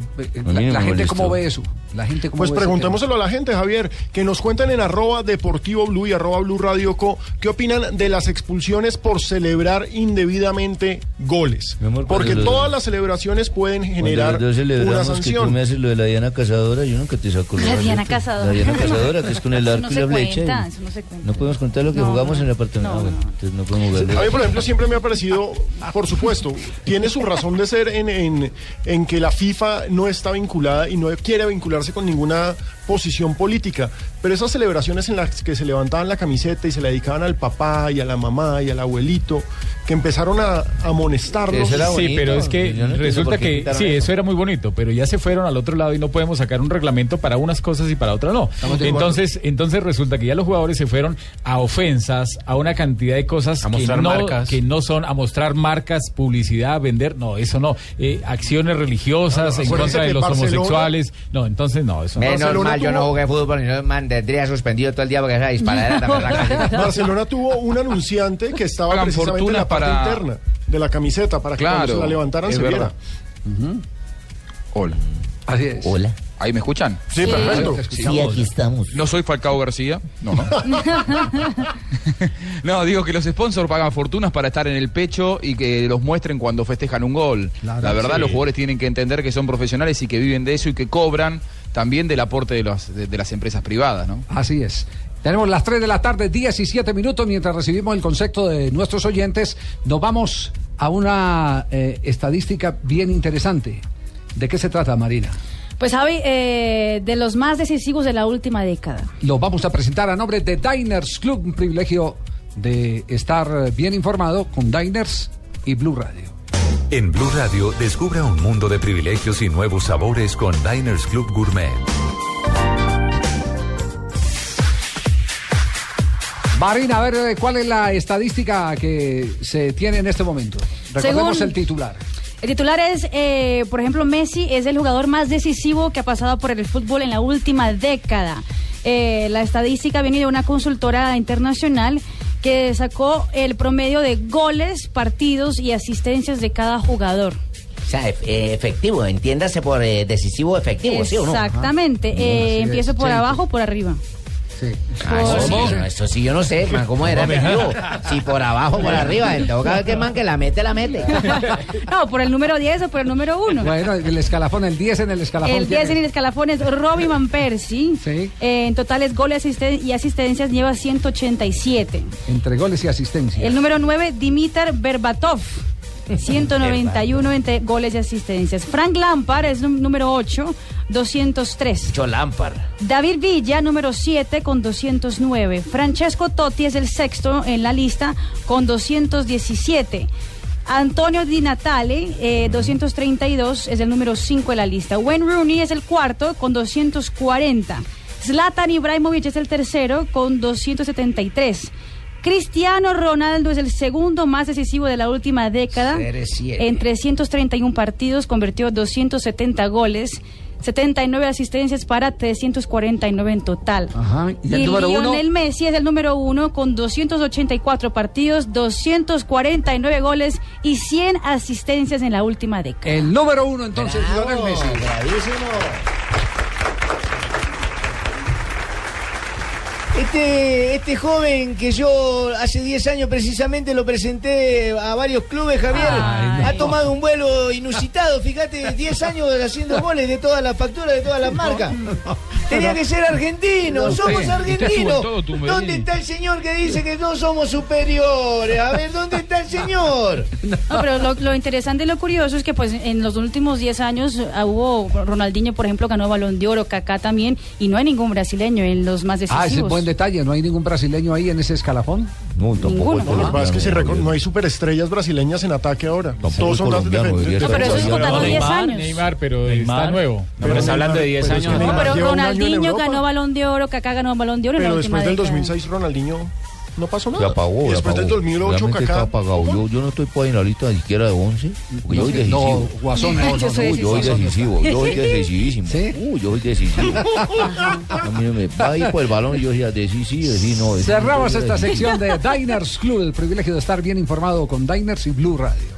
la, la gente cómo ve eso. La gente cómo Pues ve preguntémoselo a la gente, Javier, que nos cuenten en arroba deportivo blue y arroba blue radio co, qué opinan de las expulsiones por celebrar indebidamente goles. amor, Porque todas las celebraciones pueden generar una celebramos que tú sanción. me haces lo de la Diana Cazadora, yo nunca te saco La de Diana. Cazadora. La Diana Cazadora, que es con el [laughs] arco no y la flecha. cuenta, y- eso no se cuenta. No podemos contar lo que No, jugamos no. en el apartamento. Bueno, entonces no podemos jugar. A mí, por ejemplo, siempre me ha parecido, por supuesto, tiene su razón de ser en, en- en que la FIFA no está vinculada y no quiere vincularse con ninguna posición política, pero esas celebraciones en las que se levantaban la camiseta y se la dedicaban al papá y a la mamá y al abuelito, que empezaron a a amonestarlos. sí, pero es que no resulta que sí, eso. eso era muy bonito, pero ya se fueron al otro lado y no podemos sacar un reglamento para unas cosas y para otras no. Entonces, entonces resulta que ya los jugadores se fueron a ofensas, a una cantidad de cosas A que no, marcas. que no son, a mostrar marcas, publicidad, a vender, no, eso no. Eh, acciones religiosas No, en contra de los Barcelona- homosexuales, no, entonces no, eso no. Menos yo no jugué fútbol y no mantendría suspendido todo el día porque esa disparadera [laughs] también arranca. Barcelona tuvo un anunciante que estaba Pagan precisamente en fortuna la parte para- interna de la camiseta para que cuando Claro, se la levantaran se verdad. viera. Hola. Así es. Hola. ¿Ahí me escuchan? Sí, perfecto. Sí, aquí estamos. No soy Falcao García. No, no. [laughs] [laughs] No, digo que los sponsors pagan fortunas para estar en el pecho y que los muestren cuando festejan un gol. Claro, la verdad, sí. los jugadores tienen que entender que son profesionales y que viven de eso y que cobran también del aporte de, los- de- de las empresas privadas, ¿no? Así es. Tenemos las 3 de la tarde, 17 minutos, mientras recibimos el concepto de nuestros oyentes, nos vamos a una eh, estadística bien interesante. ¿De qué se trata, Marina? Pues Javi, eh, de los más decisivos de la última década. Lo vamos a presentar a nombre de Diners Club, un privilegio de estar bien informado con Diners y Blue Radio. En Blue Radio, descubra un mundo de privilegios y nuevos sabores con Diners Club Gourmet. Marina, a ver eh, cuál es la estadística que se tiene en este momento. Recordemos Según- el titular. El titular es, eh, por ejemplo, Messi es el jugador más decisivo que ha pasado por el fútbol en la última década. Eh, la estadística viene de una consultora internacional que sacó el promedio de goles, partidos y asistencias de cada jugador. O sea, eh, efectivo, entiéndase por eh, decisivo efectivo, ¿sí o no? Exactamente. Eh, empiezo por abajo o por arriba. Ah, eso, sí, eso sí, yo no sé, man, ¿cómo era. Si por abajo, por arriba, en todo caso que el man que la mete, la mete. [laughs] No, por el número 10 o por el número 1. Bueno, el escalafón, el 10 en el escalafón. El 10 en el escalafón es Robbie Van Persie. Eh, en totales goles asisten- y asistencias lleva 187. Entre goles y asistencia. El número 9, Dimitar Berbatov. 191 entre goles y asistencias. Frank Lampard es número 8, 203. Mucho Lampard. David Villa, número 7, con 209. Francesco Totti es el sexto en la lista, con 217. Antonio Di Natale, eh, 232, es el número 5 en la lista. Wayne Rooney es el cuarto, con 240. Zlatan Ibrahimovic es el tercero, con 273. Cristiano Ronaldo es el segundo más decisivo de la última década. CR7. En 331 partidos convirtió 270 goles, 79 asistencias para 349 en total. Ajá. Y, ¿Y el uno? Lionel Messi es el número uno con 284 partidos, 249 goles y 100 asistencias en la última década. El número uno, entonces, Lionel Messi. Este, este joven que yo hace 10 años precisamente lo presenté a varios clubes, Javier, Ay, ha tomado un vuelo inusitado, fíjate, 10 años haciendo [laughs] goles de todas las facturas, de todas las marcas. Tenía que ser argentino, No, somos usted- argentinos. todo. ¿Dónde está el señor que dice que no somos superiores? A ver, ¿dónde está el señor? [laughs] No, pero lo, lo interesante y lo curioso es que pues en los últimos 10 años ah, hubo Ronaldinho, por ejemplo, ganó Balón de Oro, Kaká también, y no hay ningún brasileño en los más decisivos. Ah, buen detalle. ¿No hay ningún brasileño ahí en ese escalafón? No, Ninguno. Lo que pasa es que si no hay superestrellas brasileñas en ataque ahora. Todos son colombiano, de- de- debería de- estar pero eso es contando 10 Neymar, años. Neymar, pero Neymar. está nuevo. No, pero está hablando de 10 pero es que años. No, pero Ronaldinho ganó Balón de Oro, Kaká ganó Balón de Oro en la Pero después del década. 2006 Ronaldinho no pasó nada. Se apagó, Y después del apagó. 2008 Realmente está Kaká. apagado. Yo, yo no estoy pues, en la lista ni siquiera de 11. Porque yo soy No, decisivo. Guasón, no, no, no, yo soy no decisivo. Yo soy decisivísimo. [laughs] Uy, yo soy decisivo. A mí no me va a ir por el balón y yo decía decisivo, decir no. decisivo, Cerramos esta decisivo. sección de Diners Club, el privilegio de estar bien informado con Diners y Blue Radio.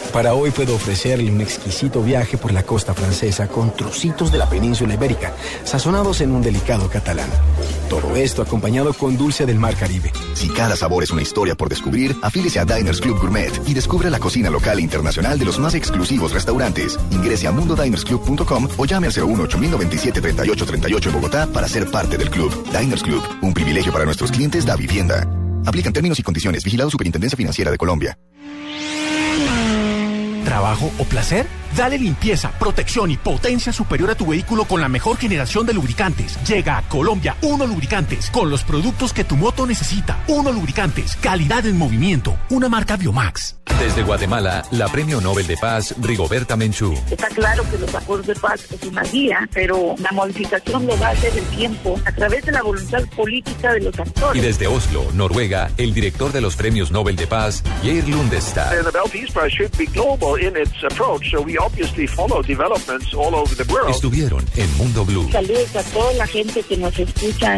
Para hoy puedo ofrecerle un exquisito viaje por la costa francesa con trocitos de la península ibérica, sazonados en un delicado catalán. Todo esto acompañado con dulce del mar Caribe. Si cada sabor es una historia por descubrir, afílese a Diners Club Gourmet y descubra la cocina local e internacional de los más exclusivos restaurantes. Ingrese a mundodinersclub.com o llame al 01 8097 3838 en Bogotá para ser parte del club. Diners Club, un privilegio para nuestros clientes da vivienda. Aplican términos y condiciones. Vigilado Superintendencia Financiera de Colombia. ¿Trabajo o placer? Dale limpieza, protección y potencia superior a tu vehículo con la mejor generación de lubricantes. Llega a Colombia Uno Lubricantes con los productos que tu moto necesita. Uno Lubricantes, calidad en movimiento, una marca Biomax. Desde Guatemala, la Premio Nobel de Paz Rigoberta Menchú. Está claro que los acuerdos de paz es una guía, pero la modificación lo va a hacer el tiempo a través de la voluntad política de los Y actores. desde Oslo, Noruega, el director de los Premios Nobel de Paz, Geir Lundestad. Obviously follow developments all over the world. Estuvieron en Mundo Blue. Saludos a toda la gente que nos escucha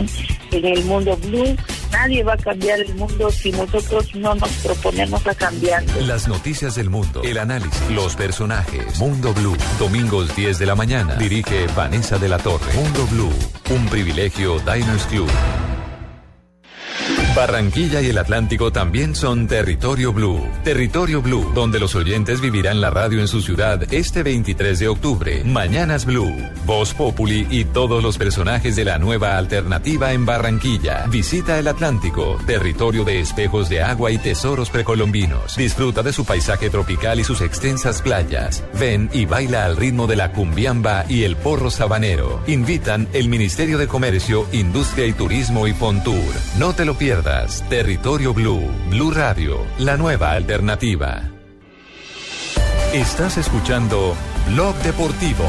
en el mundo blue. Nadie va a cambiar el mundo si nosotros no nos proponemos a cambiarlo. Las noticias del mundo, el análisis, los personajes. Mundo Blue, domingos 10 de la mañana. Dirige Vanessa de la Torre. Mundo Blue, un privilegio Diners Club. Barranquilla y el Atlántico también son Territorio Blue. Territorio Blue, donde los oyentes vivirán la radio en su ciudad este 23 de octubre. Mañanas Blue, Voz Populi y todos los personajes de la nueva alternativa en Barranquilla. Visita el Atlántico, territorio de espejos de agua y tesoros precolombinos. Disfruta de su paisaje tropical y sus extensas playas. Ven y baila al ritmo de la cumbiamba y el porro sabanero. Invitan el Ministerio de Comercio, Industria y Turismo y Fontur. No te lo pierdas. Territorio Blue, Blue Radio, la nueva alternativa. Estás escuchando Blog Deportivo.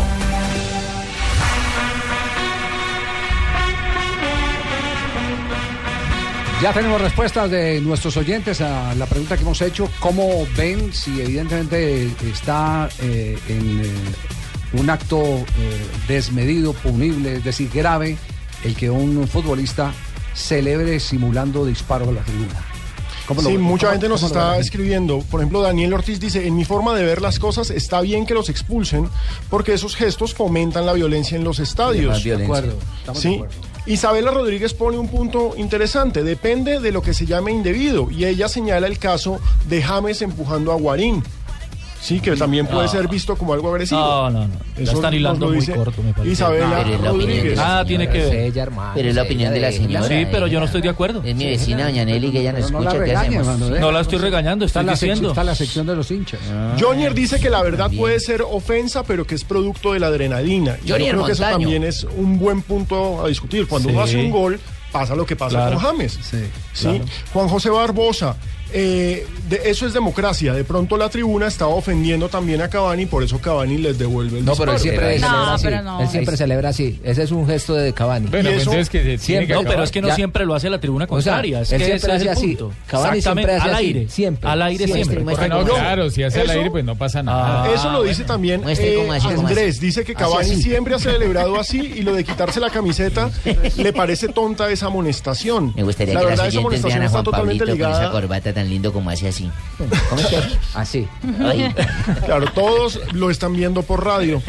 Ya tenemos respuestas de nuestros oyentes a la pregunta que hemos hecho. ¿Cómo ven si evidentemente está eh, en eh, un acto eh, desmedido, punible, es decir, grave, el que un futbolista celebre simulando disparos a la tribuna? ¿Cómo lo Sí, ven? mucha ¿Cómo- gente nos cómo está escribiendo. Por ejemplo, Daniel Ortiz dice, en mi forma de ver las cosas, está bien que los expulsen porque esos gestos fomentan la violencia en los estadios. De acuerdo, estamos de Sí. acuerdo. Isabela Rodríguez pone un punto interesante. Depende de lo que se llame indebido. Y ella señala el caso de James empujando a Guarín. Sí, que también puede No. ser visto como algo agresivo. No, no, no. Ya Eso están hilando muy corto, me parece. Isabela No, pero es la opinión de Rodríguez. la Nada tiene que ver. Ella, hermano, Pero es la opinión de la señora. Sí, pero yo no estoy de acuerdo. Es mi vecina, doña Nelly, que ella no Pero no la escucha. Deja. No la estoy regañando, Está la, sección, diciendo. está la sección de los hinchas. Jonier dice que la verdad puede ser ofensa, pero que es producto de la adrenalina. Y Yo creo que eso también es un buen punto a discutir. Cuando Sí. uno hace un gol, pasa lo que pasa Claro. con James. Sí, ¿sí? claro. Juan José Barbosa, eh, de- eso es democracia. De pronto la tribuna estaba ofendiendo también a Cavani, por eso Cavani les devuelve el No, pero él siempre celebra No, así. pero no. Él siempre celebra así. Ese es un gesto de Cavani. Bueno, pues entonces que siempre. No, pero es que no Ya. siempre lo hace la tribuna contraria. O sea, es él que siempre ese es hace el así. punto. Cavani siempre hace al así, aire. siempre. Al aire Siempre. siempre. No, claro, si hace al Eso- aire, pues no pasa nada. Eso lo dice también Muestre eh, cómo Andrés. Dice que Cavani así. siempre ha celebrado así y lo de quitarse la camiseta [laughs] le parece tonta esa amonestación. Me gustaría la que verdad, las esa amonestación está totalmente ligada. Tan lindo como hace así. ¿Cómo es que? [laughs] Así. Ay. Claro, todos lo están viendo por radio.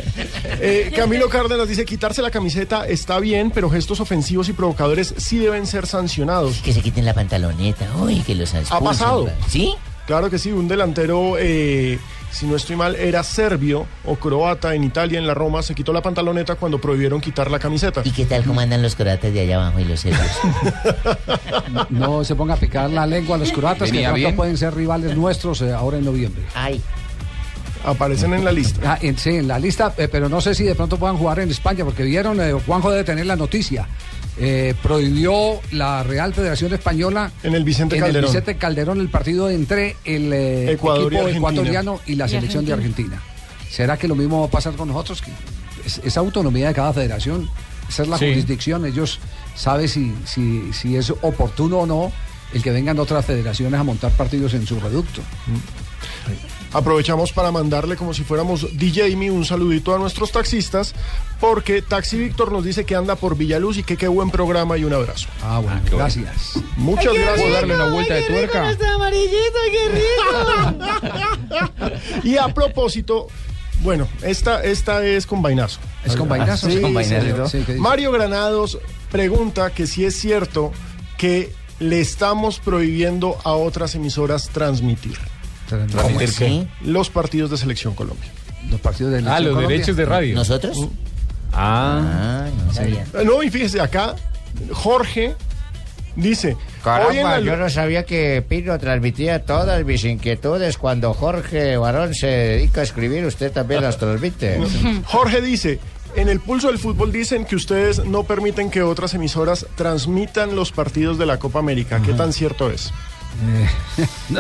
Eh, Camilo Cárdenas dice, quitarse la camiseta está bien, pero gestos ofensivos y provocadores sí deben ser sancionados. Que se quiten la pantaloneta. Uy, que los ¿Ha expulsen. pasado? ¿Sí? Claro que sí, un delantero, eh, si no estoy mal, era serbio o croata en Italia, en la Roma, se quitó la pantaloneta cuando prohibieron quitar la camiseta. ¿Y qué tal cómo andan los croatas de allá abajo y los serbios? [laughs] No se ponga a picar la lengua a los croatas, que pronto bien. pueden ser rivales nuestros eh, ahora en noviembre. Ay. Aparecen en la lista. Ah, en- sí, en la lista, eh, pero no sé si de pronto puedan jugar en España, porque vieron, eh, Juanjo debe tener la noticia. Eh, prohibió la Real Federación Española en el Vicente en Calderón. el Vicente Calderón el partido entre el eh, Ecuador equipo ecuatoriano y la Y selección de Argentina. ¿Será que lo mismo va a pasar con nosotros? Que es, es autonomía de cada federación, esa es la Sí. jurisdicción, ellos saben si, si, si es oportuno o no el que vengan otras federaciones a montar partidos en su reducto. Aprovechamos para mandarle como si fuéramos DJ un saludito a nuestros taxistas, porque Taxi Víctor nos dice que anda por Villaluz y que qué buen programa y un abrazo. Ah, bueno, gracias. Muchas Ay, gracias. rico, darle una vuelta de tuerca. qué rico. [laughs] Y a propósito, bueno, esta, esta es con vainazo. ¿Es con vainazo? Sí, ¿Es con vainazo? Mario Granados pregunta que si es cierto que le estamos prohibiendo a otras emisoras transmitir. ¿Transmitir qué? Los partidos de Selección Colombia. Los partidos de Ah, los derechos de radio. ¿Nosotros? Ah, no sabía. Eh, No, y fíjese, acá Jorge dice... hoy en Caramba, la- yo no sabía que Pino transmitía todas mis inquietudes. Cuando Jorge Barón se dedica a escribir, usted también las transmite. [laughs] Jorge dice, en el pulso del fútbol dicen que ustedes no permiten que otras emisoras transmitan los partidos de la Copa América. ¿Qué tan cierto es? [laughs]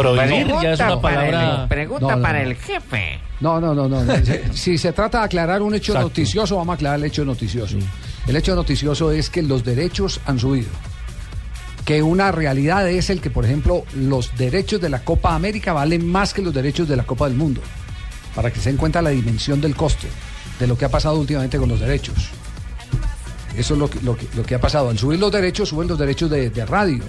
Prohibir ya es una Pregunta para palabra. el- pregunta No, no, para no. el jefe. No, no, no, no. [laughs] Si se trata de aclarar un hecho Exacto. noticioso, vamos a aclarar el hecho noticioso. El hecho noticioso es que los derechos han subido. Que una realidad es el que, por ejemplo, los derechos de la Copa América valen más que los derechos de la Copa del Mundo. Para que se den cuenta la dimensión del costo de lo que ha pasado últimamente con los derechos. Eso es lo que, lo que, lo que ha pasado. Al subir los derechos, suben los derechos de, de radio.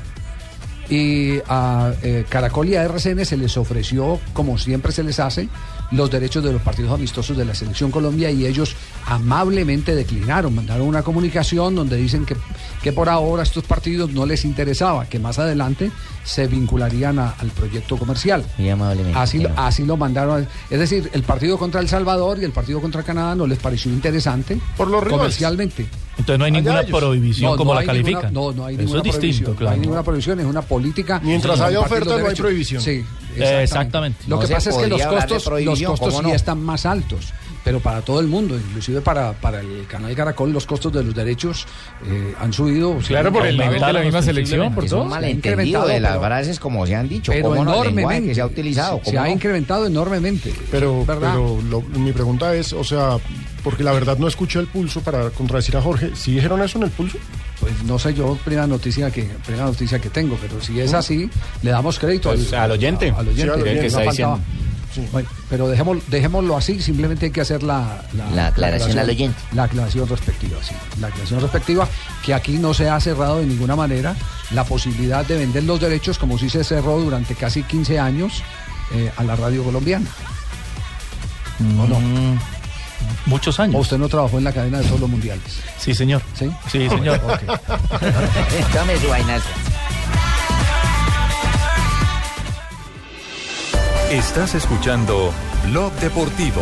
Y a eh, Caracol y a RCN se les ofreció, como siempre se les hace, los derechos de los partidos amistosos de la Selección Colombia y ellos amablemente declinaron, mandaron una comunicación donde dicen que, que por ahora estos partidos no les interesaba, que más adelante se vincularían a- al proyecto comercial. Muy amablemente. Así, lo- claro. así lo mandaron. Es decir, el partido contra El Salvador y el partido contra Canadá no les pareció interesante Por los comercialmente. Entonces no hay ninguna ellos. prohibición No, como no la ninguna- califican. no, no hay Eso ninguna es distinto, prohibición. claro. No hay ninguna prohibición, es una política. Mientras haya oferta, no hay prohibición. Sí, Exactamente. Lo No que pasa es que los costos, los costos ¿cómo sí no? están más altos. Pero para todo el mundo, inclusive para, para el canal Caracol, los costos de los derechos eh, han subido. Claro, por el nivel de la misma selección, por Es un todo. malentendido de las frases como se han dicho. Pero ¿Cómo no? Enormemente. que se ha utilizado. Se, se ¿cómo ha no? incrementado enormemente. Pero, ¿verdad? pero lo- mi pregunta es, o sea, porque la verdad no escuché el pulso para contradecir a Jorge. ¿Sí dijeron eso en el pulso? Pues no sé yo, primera noticia que primera noticia que tengo, pero si es así, le damos crédito Pues al oyente. a- al oyente. Sí, al oyente. no que está faltaba. diciendo. Bueno, pero dejémoslo, dejémoslo así, simplemente hay que hacer la, La aclaración al oyente. La aclaración respectiva, sí. La aclaración respectiva, que aquí no se ha cerrado de ninguna manera la posibilidad de vender los derechos, como sí se cerró durante casi 15 años eh, a la radio colombiana. ¿O no? Muchos ¿O años. usted no trabajó en la cadena de todos los mundiales? Sí, señor. ¿Sí? Sí, señor. [laughs] [laughs] Tome su vainazo. Estás escuchando Blog Deportivo.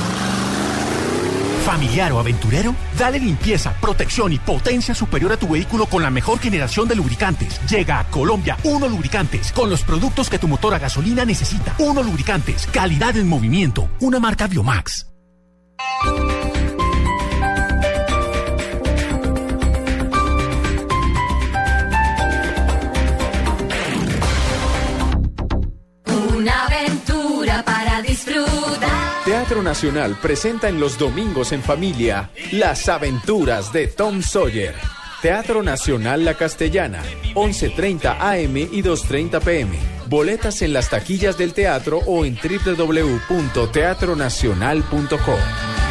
¿Familiar o aventurero? Dale limpieza, protección y potencia superior a tu vehículo con la mejor generación de lubricantes. Llega a Colombia Uno Lubricantes con los productos que tu motor a gasolina necesita. Uno Lubricantes, calidad en movimiento, una marca Biomax. Teatro Nacional presenta en los domingos en familia Las aventuras de Tom Sawyer. Teatro Nacional La Castellana, 11.30 AM y 2.30 PM. Boletas en las taquillas del teatro o en www.teatronacional.com.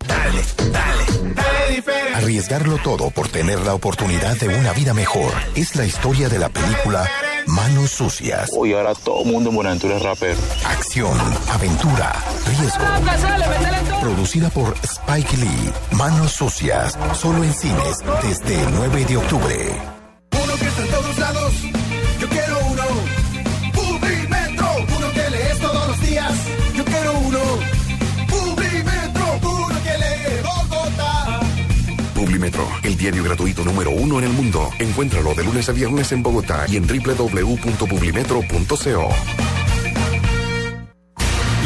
Arriesgarlo todo por tener la oportunidad de una vida mejor es la historia de la película Manos Sucias. Uy, ahora todo mundo en Buenaventura es rapero. Acción, aventura, riesgo. Producida por Spike Lee. Manos Sucias. Solo en cines desde el 9 de octubre. Uno que está en todos lados. Yo quiero uno. Publimetro. Uno que lees todos los días. El diario gratuito número uno en el mundo. Encuéntralo de lunes a viernes en Bogotá y en www.publimetro.co.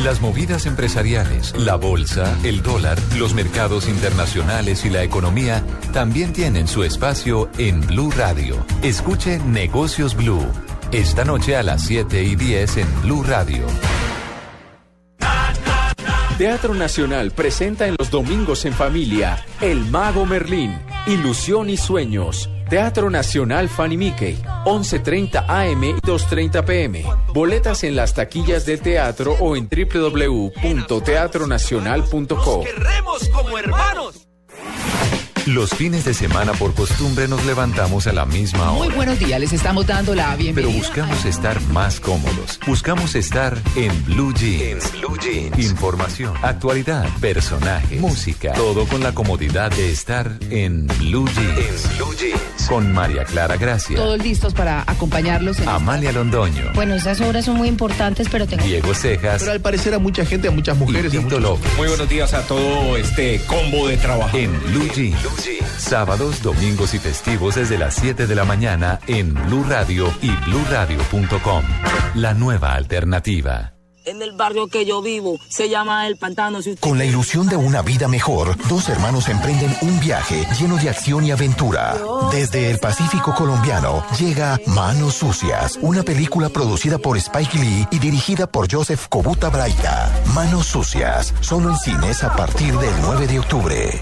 Las movidas empresariales, la bolsa, el dólar, los mercados internacionales y la economía también tienen su espacio en Blue Radio. Escuche Negocios Blue. Esta noche a las 7 y 10 en Blue Radio. Teatro Nacional presenta en los domingos en familia El Mago Merlín, Ilusión y Sueños. Teatro Nacional Fanny Mickey, 11.30 AM y 2.30 PM. Boletas en las taquillas de teatro o en www.teatronacional.co. Queremos como hermanos. Los fines de semana por costumbre nos levantamos a la misma Muy hora. buenos días, les estamos dando la bienvenida. Pero buscamos estar más cómodos. Buscamos estar en Blue Jeans. Información, actualidad, personajes, música. Todo con la comodidad de estar en Blue Jeans. Con María Clara Gracia, Todos listos para acompañarlos en Amalia Londoño, Bueno, esas obras son muy importantes, pero tengo... Diego Cejas. Pero al parecer a mucha gente, a muchas mujeres. y Tito López. Muy buenos días a todo este combo de trabajo. En Blue Jeans. Sábados, domingos y festivos desde las 7 de la mañana en Blue Radio y bluradio.com. La nueva alternativa. En el barrio que yo vivo se llama El Pantano. Si usted- Con la ilusión de una vida mejor, dos hermanos emprenden un viaje lleno de acción y aventura. Desde el Pacífico colombiano llega Manos Sucias, una película producida por Spike Lee y dirigida por Joseph Kobuta Braita. Manos Sucias, solo en cines a partir del 9 de octubre.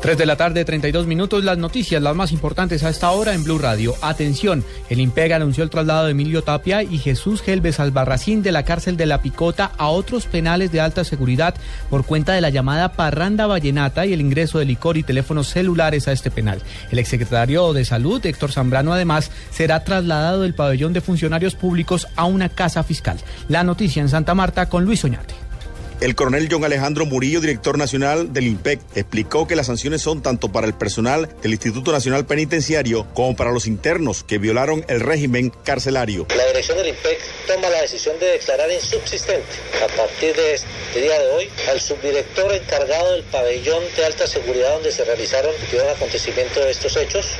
3 de la tarde, 32 minutos. Las noticias, las más importantes a esta hora en Blue Radio. Atención, el IMPEG anunció el traslado de Emilio Tapia y Jesús Gelbes Albarracín de la cárcel de La Picota a otros penales de alta seguridad por cuenta de la llamada parranda vallenata y el ingreso de licor y teléfonos celulares a este penal. El exsecretario de Salud, Héctor Zambrano, además, será trasladado del pabellón de funcionarios públicos a una casa fiscal. La noticia en Santa Marta con Luis Oñate. El coronel John Alejandro Murillo, director nacional del IMPEC, explicó que las sanciones son tanto para el personal del Instituto Nacional Penitenciario como para los internos que violaron el régimen carcelario. La dirección del IMPEC toma la decisión de declarar insubsistente a partir de este día de hoy al subdirector encargado del pabellón de alta seguridad donde se realizaron el acontecimiento de estos hechos.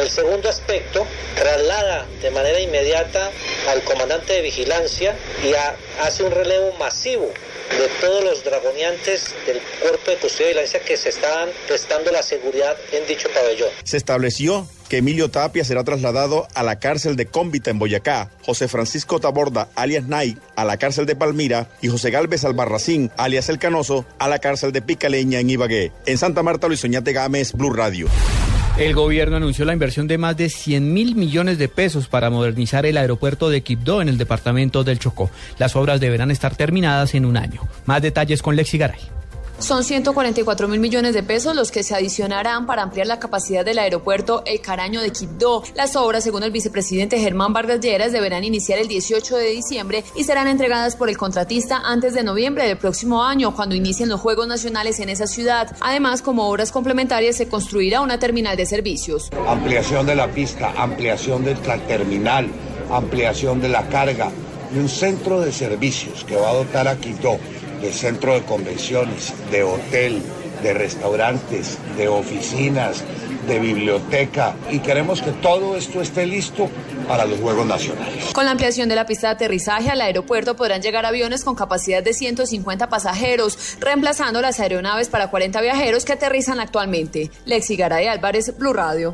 El segundo aspecto traslada de manera inmediata al comandante de vigilancia y hace un relevo masivo de todos los dragoneantes del cuerpo de custodia y vigilancia que se estaban prestando la seguridad en dicho pabellón. Se estableció que Emilio Tapia será trasladado a la cárcel de Cómbita en Boyacá, José Francisco Taborda, alias Nay, a la cárcel de Palmira y José Galvez Albarracín, alias El Canoso, a la cárcel de Picaleña en Ibagué. En Santa Marta, Luis Oñate Gámez, Blue Radio. El gobierno anunció la inversión de más de 100 mil millones de pesos para modernizar el aeropuerto de Quibdó en el departamento del Chocó. Las obras deberán estar terminadas en un año. Más detalles con Lexi Garay. Son 144 mil millones de pesos los que se adicionarán para ampliar la capacidad del aeropuerto El Caraño de Quibdó. Las obras, según el vicepresidente Germán Vargas Lleras, deberán iniciar el 18 de diciembre y serán entregadas por el contratista antes de noviembre del próximo año, cuando inicien los Juegos Nacionales en esa ciudad. Además, como obras complementarias, se construirá una terminal de servicios. ampliación de la pista, ampliación de la terminal, ampliación de la carga y un centro de servicios que va a dotar a Quito de centro de convenciones, de hotel, de restaurantes, de oficinas, de biblioteca y queremos que todo esto esté listo para los Juegos Nacionales. Con la ampliación de la pista de aterrizaje al aeropuerto podrán llegar aviones con capacidad de 150 pasajeros, reemplazando las aeronaves para 40 viajeros que aterrizan actualmente. Lexi Garay Álvarez, Blue Radio.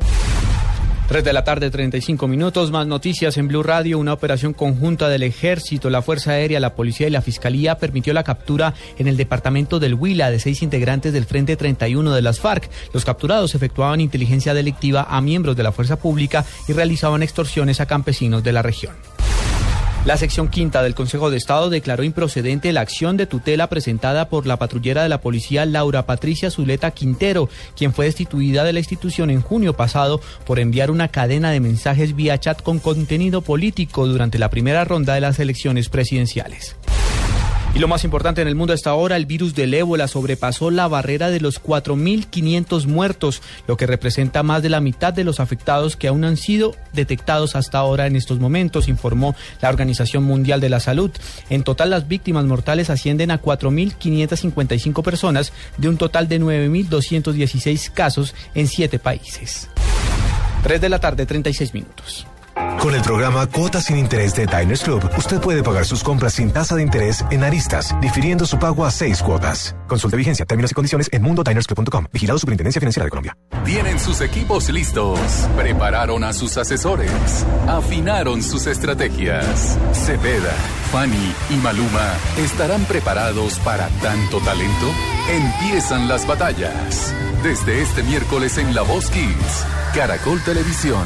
3 de la tarde, 35 minutos. Más noticias en Blue Radio. Una operación conjunta del Ejército, la Fuerza Aérea, la Policía y la Fiscalía permitió la captura en el departamento del Huila de seis integrantes del Frente 31 de las FARC. Los capturados efectuaban inteligencia delictiva a miembros de la fuerza pública y realizaban extorsiones a campesinos de la región. La sección quinta del Consejo de Estado declaró improcedente la acción de tutela presentada por la patrullera de la policía Laura Patricia Zuleta Quintero, quien fue destituida de la institución en junio pasado por enviar una cadena de mensajes vía chat con contenido político durante la primera ronda de las elecciones presidenciales. Y lo más importante en el mundo hasta ahora, el virus del ébola sobrepasó la barrera de los 4.500 muertos, lo que representa más de la mitad de los afectados que aún han sido detectados hasta ahora en estos momentos, informó la Organización Mundial de la Salud. En total, las víctimas mortales ascienden a 4.555 personas, de un total de 9.216 casos en siete países. 3 de la tarde, 36 minutos. Con el programa Cuotas sin Interés de Diners Club, usted puede pagar sus compras sin tasa de interés en aristas, difiriendo su pago a seis cuotas. Consulte vigencia, términos y condiciones en mundodinersclub.com. Vigilado Superintendencia Financiera de Colombia. Tienen sus equipos listos, prepararon a sus asesores, afinaron sus estrategias. Cepeda, Fanny y Maluma estarán preparados para tanto talento. Empiezan las batallas. Desde este miércoles en La Voz Kids, Caracol Televisión,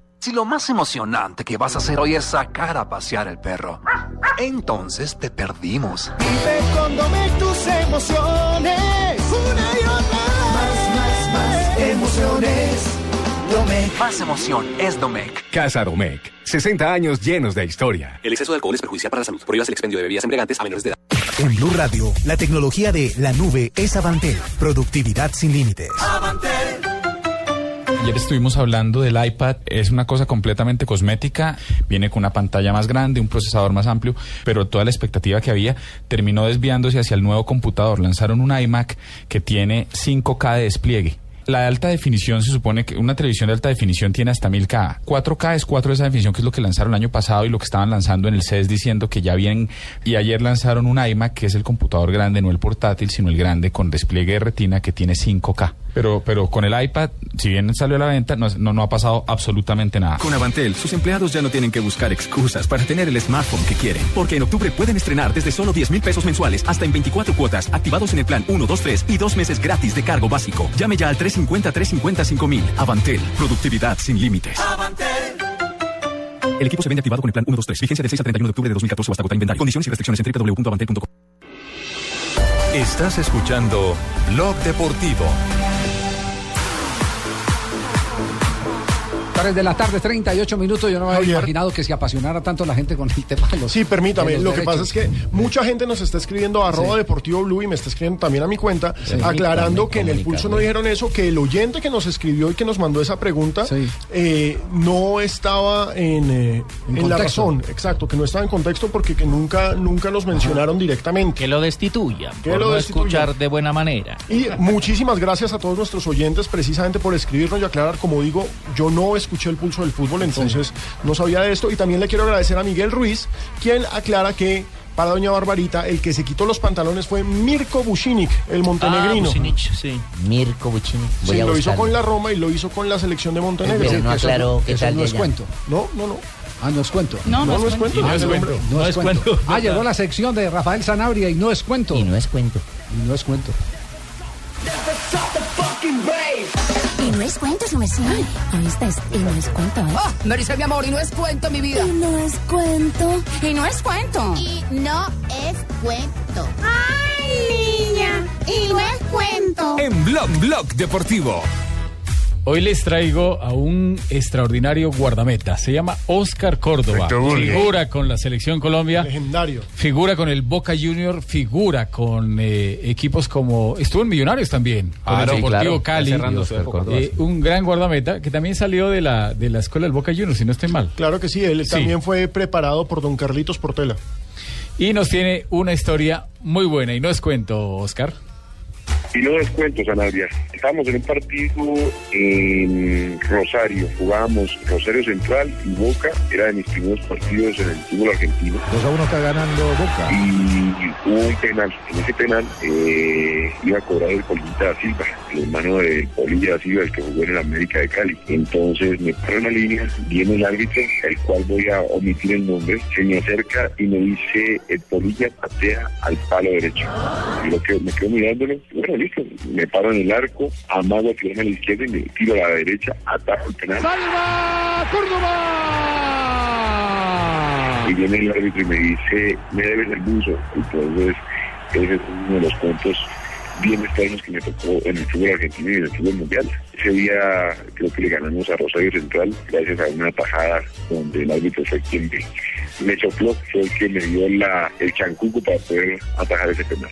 Si lo más emocionante que vas a hacer hoy es sacar a pasear el perro, entonces te perdimos. Vive con Domec tus emociones. Una y otra. Más, más, más emociones. Domec. Más emoción es Domec. Casa Domecq. 60 años llenos de historia. El exceso de alcohol es perjudicial para la salud. Prohíbas el expendio de bebidas embriagantes a menores de edad. En Blue Radio, la tecnología de la nube es Avantel. Productividad sin límites. Ayer estuvimos hablando del iPad, es una cosa completamente cosmética, viene con una pantalla más grande, un procesador más amplio, pero toda la expectativa que había terminó desviándose hacia el nuevo computador. Lanzaron un iMac que tiene 5K de despliegue. La de alta definición se supone que una televisión de alta definición tiene hasta 1000K. 4K es 4 de esa definición, que es lo que lanzaron el año pasado y lo que estaban lanzando en el CES diciendo que ya vienen. Y ayer lanzaron un iMac que es el computador grande, no el portátil, sino el grande con despliegue de retina que tiene 5K. Pero, pero con el iPad, si bien salió a la venta, no, no, no ha pasado absolutamente nada. Con Avantel, sus empleados ya no tienen que buscar excusas para tener el smartphone que quieren. Porque en octubre pueden estrenar desde solo 10 mil pesos mensuales hasta en 24 cuotas, activados en el plan 1, 2, 3 y dos meses gratis de cargo básico. Llame ya al 350-350-5000. mil. Avantel, productividad sin límites. El equipo se vende activado con el plan 1, 2, 3. Vigencia del 6 al 31 de octubre de 2014 o hasta agotar inventario. Condiciones y restricciones en www.avantel.com. Estás escuchando Blog Deportivo. 3 de la tarde, 38 minutos. Yo no me había imaginado que se apasionara tanto la gente con el [laughs] tema de los Sí, permítame. de los Lo que pasa es que mucha gente nos está escribiendo a arroba deportivo blue y me está escribiendo también a mi cuenta, Sí. aclarando que en el pulso no dijeron eso, que el oyente que nos escribió y que nos mandó esa pregunta eh, no estaba en, eh, En en la razón. Exacto, que no estaba en contexto porque que nunca, nunca nos mencionaron directamente. Que lo destituyan, Que por lo no destituyan. escuchar de buena manera. Y muchísimas gracias a todos nuestros oyentes precisamente por escribirnos y aclarar. Como digo, yo no escuché el pulso del fútbol, entonces no sabía de esto. Y también le quiero agradecer a Miguel Ruiz, quien aclara que para Doña Barbarita el que se quitó los pantalones fue Mirko Bushinic, el montenegrino. Ah, Bucinic, sí. Mirko Buchini. Voy Sí, a lo hizo con la Roma y lo hizo con la selección de Montenegro. Pero no aclaró qué Eso tal no es cuento. No, no, no. Ah, no es cuento. No, no, no es cuento. Ah, No es cuento. No es cuento. Ah, llegó la sección de Rafael Sanabria y no es cuento. Y no es cuento. Y no es cuento. Y no es cuento, su mesía. ¿Oíste? Y no es cuento, ¿eh? Oh, me dice mi amor, y no es cuento, mi vida. Y no es cuento. Y no es cuento. Y no es cuento. ¡Ay, niña! Y no es cuento. En Blog Blog Deportivo. Hoy les traigo a un extraordinario guardameta. Se llama Oscar Córdoba. Figura con la selección Colombia. Legendario. Figura con el Boca Junior, figura con eh, equipos como. Estuvo en Millonarios también, con Claro, el sí, Deportivo claro. Cali. Está cerrando su Eh, época. eh, un gran guardameta que también salió de la, de la escuela del Boca Juniors, si no estoy mal. Claro que sí, él Sí. también fue preparado por don Carlitos Portela. Y nos tiene una historia muy buena, y no es cuento, Oscar. Y no es cuento, Sanabria. estábamos en un partido en Rosario, jugábamos Rosario Central y Boca, era de mis primeros partidos en el fútbol argentino. 2 a 1 está ganando Boca. Y hubo un penal, en ese penal eh, iba a cobrar el Polita da Silva, el hermano del Polilla da Silva, el que jugó en el América de Cali. Entonces me paro en la línea, viene el árbitro, el cual voy a omitir el nombre, se me acerca y me dice, el Polilla patea al palo derecho. Y lo que me quedo mirándolo, bueno, listo, me paro en el arco, amago a tirarme a la izquierda y me tiro a la derecha, ataco el penal. ¡Salva Córdoba! Y viene el árbitro y me dice, me debes el buzo. Entonces, ese es uno de los puntos bien extraños que me tocó en el fútbol argentino y en el fútbol mundial. Ese día creo que le ganamos a Rosario Central gracias a una tajada donde el árbitro fue quien me, me sopló, fue el que me dio la, el chancuco para poder atajar ese penal.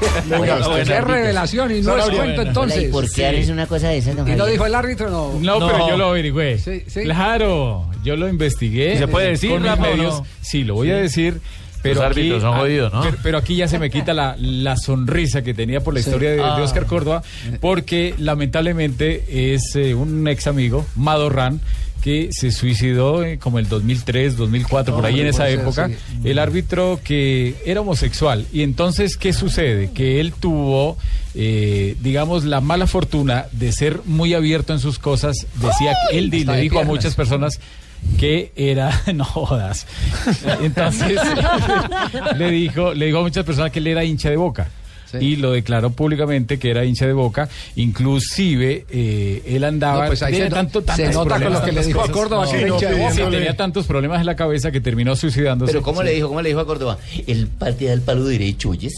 [laughs] Qué revelación y no es cuento entonces. ¿Y por qué haces una cosa de esas, ¿Y no dijo el árbitro? No. No, pero yo lo averigüé. Sí, sí. Claro, yo lo investigué. ¿Y se puede decir, con mis medios. no? Sí, lo voy a decir. Pero Los aquí, árbitros son jodidos, ¿no? Pero, pero aquí ya se me quita la, la sonrisa que tenía por la Sí. historia de, de Ah. Oscar Córdoba, porque lamentablemente es eh, un ex amigo, Madorran, que se suicidó eh, como el 2003, 2004, por ahí en esa época. El árbitro que era homosexual. Y entonces, ¿qué sucede? Que él tuvo, eh, digamos, la mala fortuna de ser muy abierto en sus cosas. Decía que él le dijo a muchas personas que era [laughs] no jodas entonces [laughs] le dijo le dijo a muchas personas que él era hincha de Boca y lo declaró públicamente que era hincha de Boca inclusive eh, él andaba No, pues ahí tenía se no- tanto- se tantos nota con problemas, lo que le dijo a. Córdoba, que Sí, era hincha de sí, Boca. tenía tantos problemas en la cabeza que terminó suicidándose Pero ¿cómo le dijo? ¿Cómo le dijo a Córdoba? El patea el palo derecho, ¿oyes?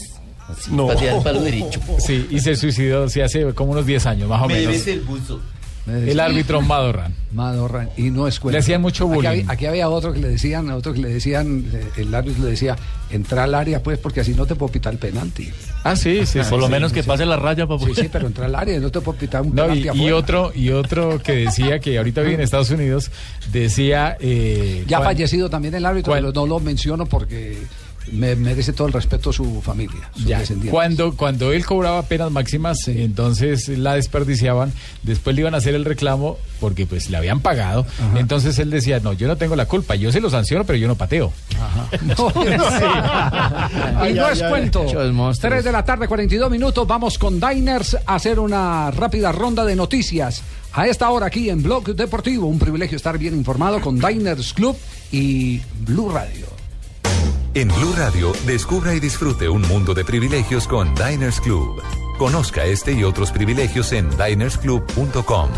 Así, No. Patea el palo derecho. Sí, y se suicidó sí, hace como unos 10 años, más o Me menos. debes el buzo. El árbitro Madorran. Madorran, y no es cuento. Le hacían mucho Aquí bullying. había, aquí había otro que le decían, otro que le decían, eh, el árbitro le decía, entra al área pues porque así no te puedo pitar el penalti. Ah, sí, sí. Por lo sí, menos sí, que sí. pase la raya para Sí, sí, pero entra al área y no te puedo pitar un No, penalti y, otro y otro que decía que ahorita vive en Estados Unidos decía eh, Ya ha fallecido también el árbitro, ¿Cuál? pero no lo menciono porque me merece todo el respeto su familia, sus ya, descendientes. cuando cuando él cobraba penas máximas entonces la desperdiciaban después le iban a hacer el reclamo porque pues le habían pagado entonces él decía no yo no tengo la culpa yo se lo sanciono pero yo no pateo [laughs] [laughs] [laughs] y no es cuento. Muchos monstruos. 3 de la tarde, 42 minutos. Vamos con Diners a hacer una rápida ronda de noticias. A esta hora aquí en Blog Deportivo, un privilegio estar bien informado con Diners Club y Blue Radio. En Blue Radio, descubra y disfrute un mundo de privilegios con Diners Club. Conozca este y otros privilegios en dinersclub.com.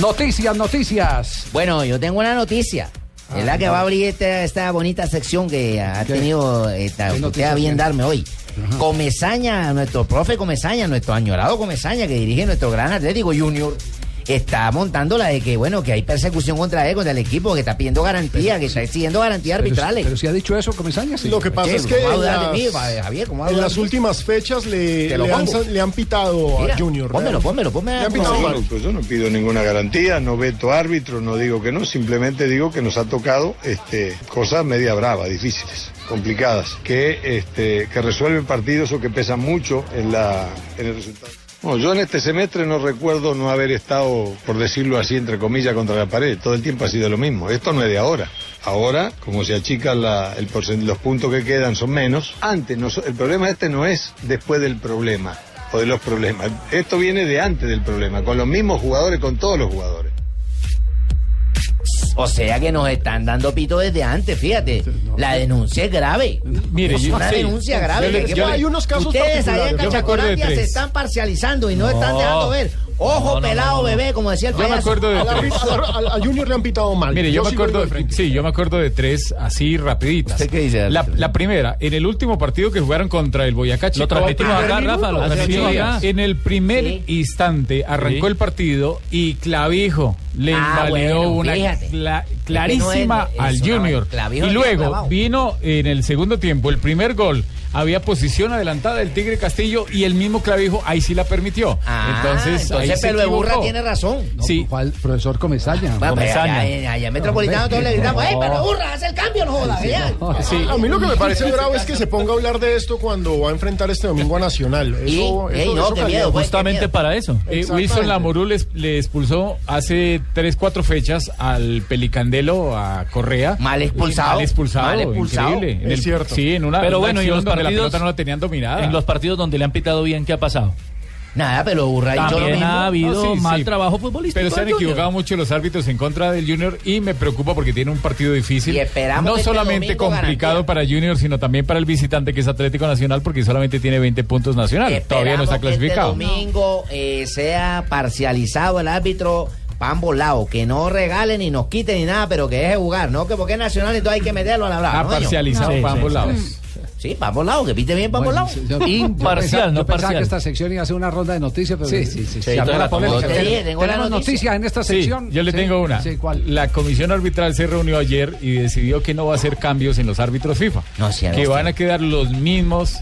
Noticias, noticias. Bueno, yo tengo una noticia. Es la que va a abrir esta, esta bonita sección que ha ¿Qué? tenido esta, ¿Qué usted a bien darme hoy. Comesaña, nuestro profe Comesaña, nuestro añorado Comesaña que dirige nuestro gran Atlético Junior, está montando la de que, bueno, que hay persecución contra él, contra el equipo, que está pidiendo garantía, que está exigiendo garantías Pero, arbitrales. pero si ha dicho eso, Comesaña, sí. Lo que pasa es que ¿cómo va a en las, últimas fechas le, han, pongo. le han pitado Mira, a Junior. pónmelo, pónmelo, pónmelo. Le han pitado mal. pues yo no pido ninguna garantía, no veto árbitro, no digo que no, simplemente digo que nos ha tocado este, cosas media bravas, difíciles, complicadas, que, este, que resuelven partidos o que pesan mucho en, la, en el resultado. No, yo en este semestre no recuerdo no haber estado, por decirlo así, entre comillas, contra la pared. Todo el tiempo ha sido lo mismo. Esto no es de ahora. Ahora, como se achican la- el los puntos que quedan son menos. Antes, el problema este no es después del problema o de los problemas. Esto viene de antes del problema, con los mismos jugadores, con todos los jugadores. O sea que nos están dando pito desde antes, fíjate. La denuncia es grave. Mire, es yo- una sí. denuncia grave. Le- que- yo le- Hay unos casos Ustedes ahí en Cachacolandia se están parcializando y no, están dejando ver. Ojo pelado, bebé, como decía el Yo me acuerdo de Al, tres. Junior le han pitado mal. Mire, yo, me acuerdo, de sí, yo me acuerdo de tres así rapiditas. ¿Usted qué dice, La, primera, en el último partido que jugaron contra el Boyacá Chico. transmitimos acá, Rafa, lo transmitimos acá. En el primer Sí. instante arrancó Sí. el partido y Clavijo le Ah, invalidó bueno, una fíjate. la clarísima no es- al una Junior. Y luego clavado. vino en el segundo tiempo el primer gol. Había posición adelantada del Tigre Castillo y el mismo clavijo ahí sí la permitió. Ah, entonces, ahí se Pelo de Burra tiene razón. Sí. ¿Cuál? Profesor Comesaña. Bueno, pues allá, en- allá en Metropolitano todos le gritamos, ¡Ey, Pelo de Burra, haz el cambio, no jodas! ya". A mí lo que me parece bravo es que se ponga a hablar de esto cuando va a enfrentar este domingo a Nacional. Eso, Y- eso, ey, no, eso qué miedo, pues, Justamente para eso. Eh. Wilson Lamorú les- le expulsó hace 3, 4 fechas al A Correa. Mal expulsado. Mal expulsado. Mal expulsado. Increíble. En Es el- cierto. Sí, en una, Pero una bueno, y los donde la partidos- pelota no la tenían dominada. En los partidos donde le han pitado bien, ¿qué ha pasado? Nada, dicho lo También mismo. ha habido No, sí, mal sí. trabajo futbolístico. Pero se han equivocado mucho los árbitros en contra del Junior y me preocupa porque tiene un partido difícil. Y esperamos no que este solamente complicado garantía. para Junior, sino también para el visitante que es Atlético Nacional porque solamente tiene 20 puntos nacional. Todavía no está que clasificado. Este domingo eh, sea parcializado el árbitro para ambos lados, que no regalen ni nos quiten ni nada, pero que deje jugar, no que porque es nacional entonces hay que meterlo a la brava. Ah, ¿no, parcializado Sí, para sí, ambos sí. lados. Sí, para ambos lados, que pite bien para ambos Bueno, lados. sí, yo- Imparcial, yo pensaba, no yo pensaba parcial. que esta sección iba a ser una ronda de noticias, pero Sí, sí, sí, tengo la noticia. noticias en esta Sí, sección. yo le Sí. tengo una. Sí, ¿cuál? La comisión arbitral se reunió ayer y decidió que no va a hacer cambios en los árbitros FIFA. No, que van a quedar los mismos.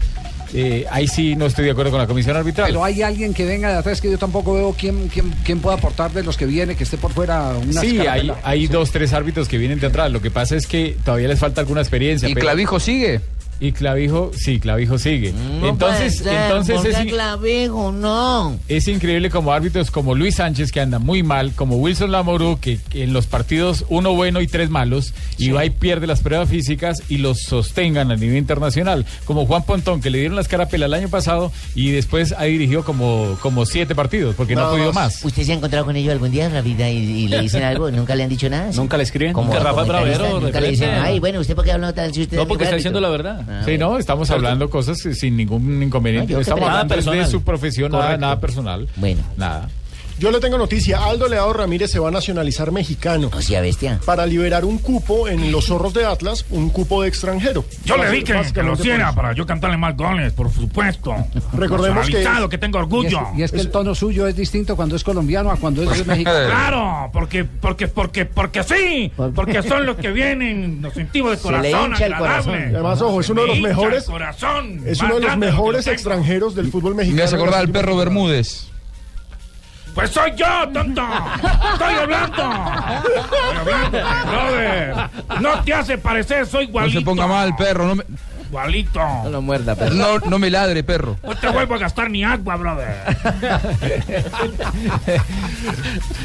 Eh, ahí sí no estoy de acuerdo con la comisión arbitral. Pero hay alguien que venga de atrás que yo tampoco veo quién, quién, quién puede aportar de los que viene, que esté por fuera una Sí, hay, dos, tres árbitros que vienen de atrás. Lo que pasa es que todavía les falta alguna experiencia. ¿Y pero- Clavijo sigue? Y Clavijo, sí, Clavijo sigue. No entonces, puede ser, entonces ¿por es, clavijo? no. es increíble como árbitros como Luis Sánchez, que anda muy mal, como Wilson Lamorú, que, que en los partidos uno bueno y tres malos, y va y pierde las pruebas físicas y los sostengan a nivel internacional. Como Juan Pontón, que le dieron las carapela el año pasado y después ha dirigido como, como siete partidos, porque no, ha podido más. ¿Usted se ha encontrado con ellos algún día en la vida y, y le dicen algo? [laughs] ¿Nunca le han dicho nada? ¿Nunca le escriben? Como Que Rafa Bravero, Nunca le dicen, ay, bueno, ¿usted por qué habla tal si usted No, porque está árbitro?" diciendo la verdad. Ah, Sí, no, estamos hablando cosas sin ningún inconveniente. No, estamos hablando de su profesión, nada, nada personal. Bueno, Nada. Yo le tengo noticia. Aldo Leao Ramírez se va a nacionalizar mexicano o sea, bestia. para liberar un cupo en los zorros de Atlas, un cupo de extranjero. Yo le dije que lo hiciera para yo cantarle más goles, por supuesto. Recordemos que- que tengo Y es, orgullo. y es que el tono suyo es distinto cuando es colombiano a cuando es mexicano. Claro, porque, porque, porque, porque sí, porque son los que vienen, los sentimos de Se le corazón, hincha el corazón. Además, ojo, es uno de los mejores- el corazón, Es uno de los mejores extranjeros del fútbol mexicano. Me hace de acordar las al perro Bermúdez. Pues soy yo, tonto. Estoy hablando. Estoy hablando, brother. No te hace parecer, soy No igualito. se ponga mal, perro. No me, Igualito. No lo muerda, pero. no, no me ladre, perro. No te vuelvo a gastar ni agua, brother.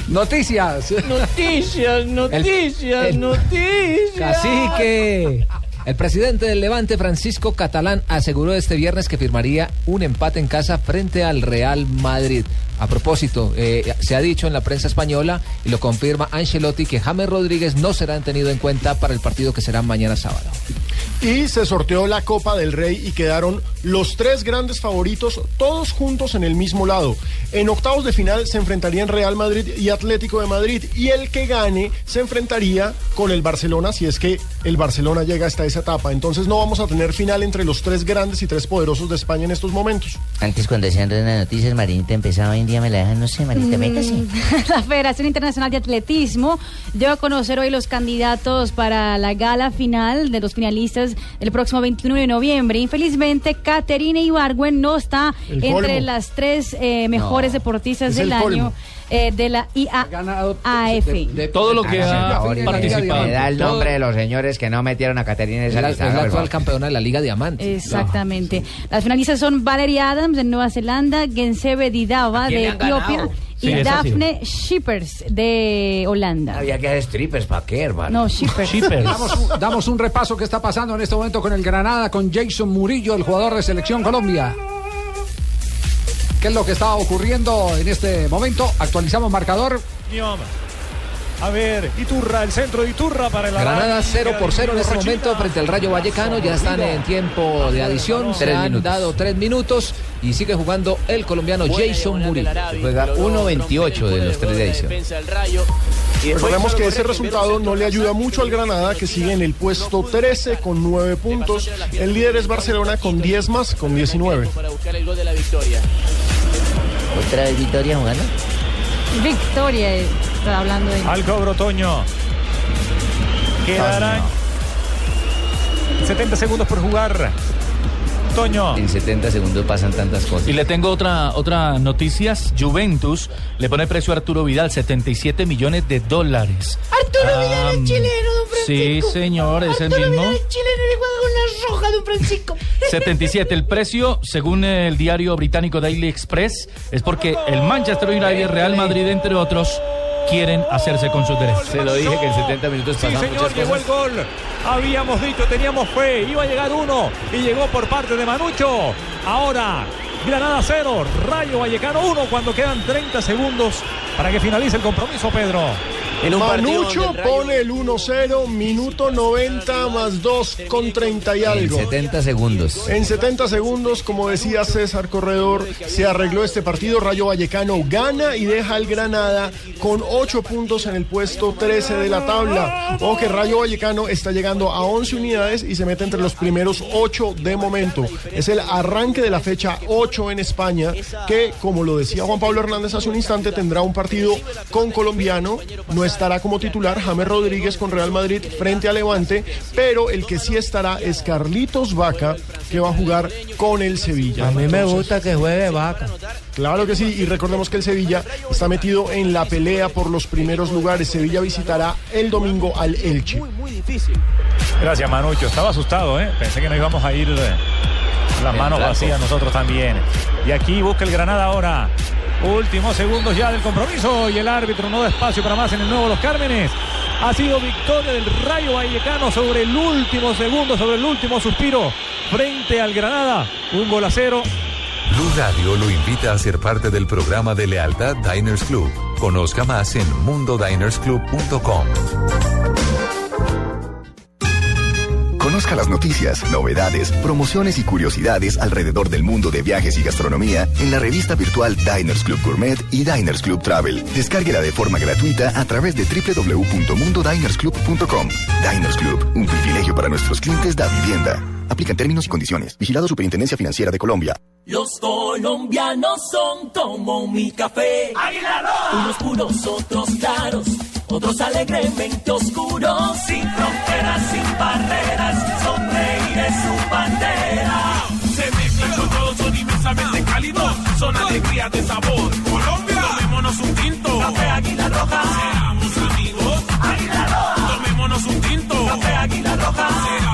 Noticias. Noticias, noticias, el- noticias. Cacique. El presidente del Levante, Francisco Catalán, aseguró este viernes que firmaría un empate en casa frente al Real Madrid. A propósito, eh, se ha dicho en la prensa española y lo confirma Ancelotti que James Rodríguez no será tenido en cuenta para el partido que será mañana sábado. Y se sorteó la Copa del Rey y quedaron los tres grandes favoritos todos juntos en el mismo lado. En octavos de final se enfrentarían Real Madrid y Atlético de Madrid y el que gane se enfrentaría con el Barcelona si es que el Barcelona llega hasta esa etapa. Entonces no vamos a tener final entre los tres grandes y tres poderosos de España en estos momentos. Antes cuando decían las noticias, Marinita empezaba hoy en día, me la dejan, no sé, Marinita, métase. [laughs] La Federación Internacional de Atletismo dio a conocer hoy los candidatos para la gala final de los finalistas el próximo 21 de noviembre. Infelizmente, Caterina Ibargüen no está El entre las tres eh, mejores No, deportistas del el año colmo. Eh, de la IAAF. Todo lo que ha participado. Me da el nombre de los señores que no metieron a Caterina en Es esa lista. es la actual campeona de la Liga Diamante. Exactamente. Las finalistas son Valeria Adams de Nueva Zelanda, Gensebe quién de Sí, y. Daphne Shippers de Holanda. Había que hacer strippers, ¿para qué, hermano? No, Shippers. Damos un, damos un repaso que está pasando en este momento con el Granada, con Jason Murillo, el jugador de Selección Colombia. ¿Qué es lo que está ocurriendo en este momento? Actualizamos marcador. A ver, Iturra, el centro de Iturra para el Granada Arabia. 0 por 0 en este momento frente al Rayo Vallecano. Ya están en tiempo de adición. Se han minutos. dado tres minutos y sigue jugando el colombiano Jason Murillo. Juega 1.28 de los tres de edición. Recordemos que ese resultado no le ayuda mucho al Granada, que sigue en el puesto 13 con 9 puntos. El líder es Barcelona con 10 más, con 19. Para buscar el gol de la victoria. Otra vez Victoria jugando. Victoria, está hablando de... Al cobro Toño. Quedarán 70 segundos por jugar. Toño. En 70 segundos pasan tantas cosas. Y le tengo otra otra noticias. Juventus le pone precio a Arturo Vidal, 77 millones de dólares. Arturo Vidal es chileno, don Sí, Francisco. señor, es el Arturo mismo. Vidal es chileno y juega con la roja, don Francisco. [laughs] 77. El precio, según el diario británico Daily Express, es porque el Manchester United, Real Madrid, entre otros, quieren hacerse con sus derechos. Se lo dije que en 70 minutos Sí, señor, muchas llegó el gol. Habíamos dicho, teníamos fe, iba a llegar uno y llegó por parte de Manucho. Ahora, Granada cero, Rayo Vallecano uno cuando quedan 30 segundos para que finalice el compromiso, Pedro. Manucho pone el 1-0, minuto 90 más 2 con 30 y En algo. 70 segundos. En 70 segundos, como decía César Corredor, se arregló este partido. Rayo Vallecano gana y deja al Granada con 8 puntos en el puesto 13 de la tabla. O que Rayo Vallecano está llegando a 11 unidades y se mete entre los primeros 8 de momento. Es el arranque de la fecha 8 en España, que, como lo decía Juan Pablo Hernández hace un instante, tendrá un partido con colombiano. No estará como titular James Rodríguez con Real Madrid frente a Levante, pero el que sí estará es Carlitos Vaca, que va a jugar con el Sevilla. A mí me gusta que juegue vaca. Claro que sí, y recordemos que el Sevilla está metido en la pelea por los primeros lugares. Sevilla visitará el domingo al Elche. Gracias, Manucho. Estaba asustado, ¿eh? Pensé que nos íbamos a ir eh, las manos vacías nosotros también. Y aquí busca el Granada ahora. Últimos segundos ya del compromiso y el árbitro no da espacio para más en el nuevo Los Cármenes. Ha sido victoria del Rayo Vallecano sobre el último segundo, sobre el último suspiro frente al Granada. Un gol a cero. Blue Radio lo invita a ser parte del programa de lealtad Diners Club. Conozca más en mundodinersclub.com. Conozca las noticias, novedades, promociones y curiosidades alrededor del mundo de viajes y gastronomía en la revista virtual Diners Club Gourmet y Diners Club Travel. Descárguela de forma gratuita a través de www.mundodinersclub.com. Diners Club, un privilegio para nuestros clientes da vivienda. Aplican términos y condiciones. Vigilado Superintendencia Financiera de Colombia. Los colombianos son como mi café. Unos puros, otros claros, otros alegremente oscuros. Sin fronteras, sin barreras, sonreír es su bandera. Se mezclan con todos, son inmensamente cálidos, son alegría de sabor. Colombia, tomémonos un tinto. Café Águila Roja. Seamos amigos. Águila Roja. Tomémonos un tinto. Café Águila Roja. Seamos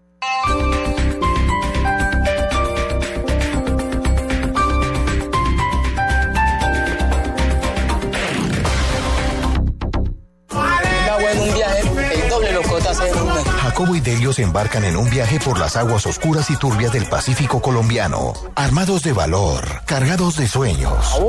Jacobo y Delio se embarcan en un viaje por las aguas oscuras y turbias del Pacífico colombiano. Armados de valor, cargados de sueños.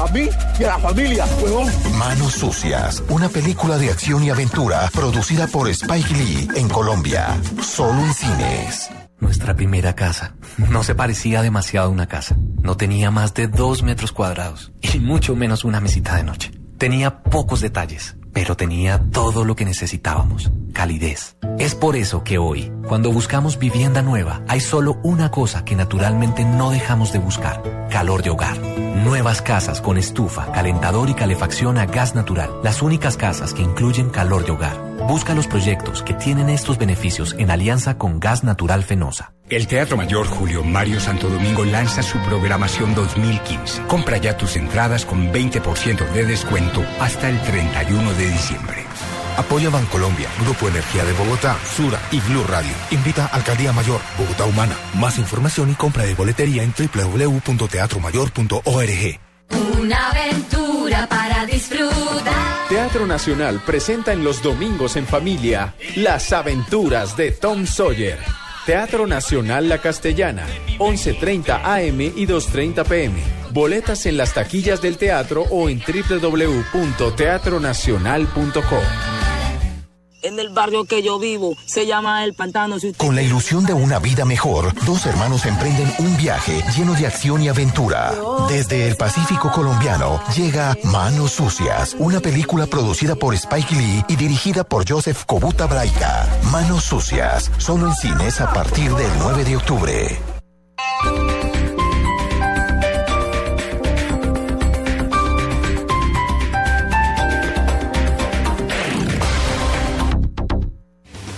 A mí y a la familia, huevón. Manos Sucias, una película de acción y aventura producida por Spike Lee en Colombia. Solo en cines. Nuestra primera casa. No se parecía demasiado a una casa. No tenía más de dos metros cuadrados y mucho menos una mesita de noche. Tenía pocos detalles, pero tenía todo lo que necesitábamos. Calidez. Es por eso que hoy, cuando buscamos vivienda nueva, hay solo una cosa que naturalmente no dejamos de buscar. Calor de hogar. Nuevas casas con estufa, calentador y calefacción a gas natural. Las únicas casas que incluyen calor de hogar. Busca los proyectos que tienen estos beneficios en alianza con Gas Natural Fenosa. El Teatro Mayor Julio Mario Santo Domingo lanza su programación 2015. Compra ya tus entradas con 20% de descuento hasta el 31 de diciembre. Apoya Bancolombia, Grupo Energía de Bogotá, Sura y Blue Radio. Invita Alcaldía Mayor, Bogotá Humana. Más información y compra de boletería en www.teatromayor.org. Una aventura para disfrutar. Teatro Nacional presenta en los domingos en familia Las aventuras de Tom Sawyer. Teatro Nacional La Castellana, 11.30 AM y 2.30 PM. Boletas en las taquillas del teatro o en www.teatronacional.com. En el barrio que yo vivo se llama El Pantano. Con la ilusión de una vida mejor, dos hermanos emprenden un viaje lleno de acción y aventura. Desde el Pacífico colombiano llega Manos Sucias, una película producida por Spike Lee y dirigida por Joseph Kobuta Braika. Manos Sucias, solo en cines a partir del 9 de octubre.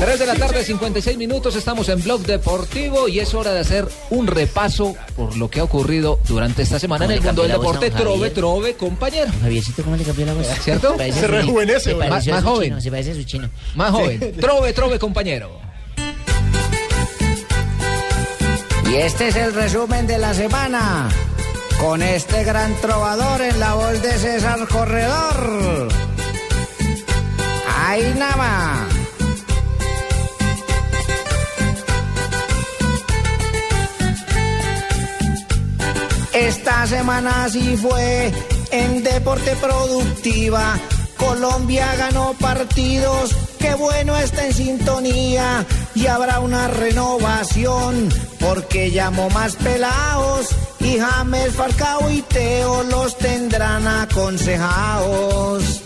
3 de la tarde, 56 minutos, estamos en Blog Deportivo y es hora de hacer un repaso por lo que ha ocurrido durante esta semana en ¿Cómo el mundo del deporte. Trove, trove, compañero. Javiercito, ¿cómo le cambió la voz? [laughs] ¿Cierto? Se rejuvenece, Más joven. chino, se parece a su chino. Más joven. Trove, trove, compañero. Y este es el resumen de la semana. Con este gran trovador en la voz de César Corredor. ¡Ay, nada! Esta semana sí fue en Deporte Productiva. Colombia ganó partidos, qué bueno está en sintonía y habrá una renovación porque llamó más pelados y James Falcao y Teo los tendrán aconsejados.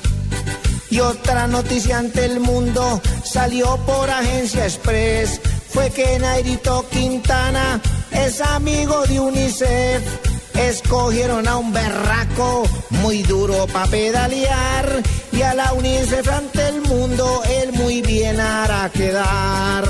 Y otra noticia ante el mundo salió por Agencia Express. Fue que Nairito Quintana es amigo de UNICEF. Escogieron a un berraco muy duro para pedalear. Y a la UNICEF ante el mundo él muy bien hará quedar.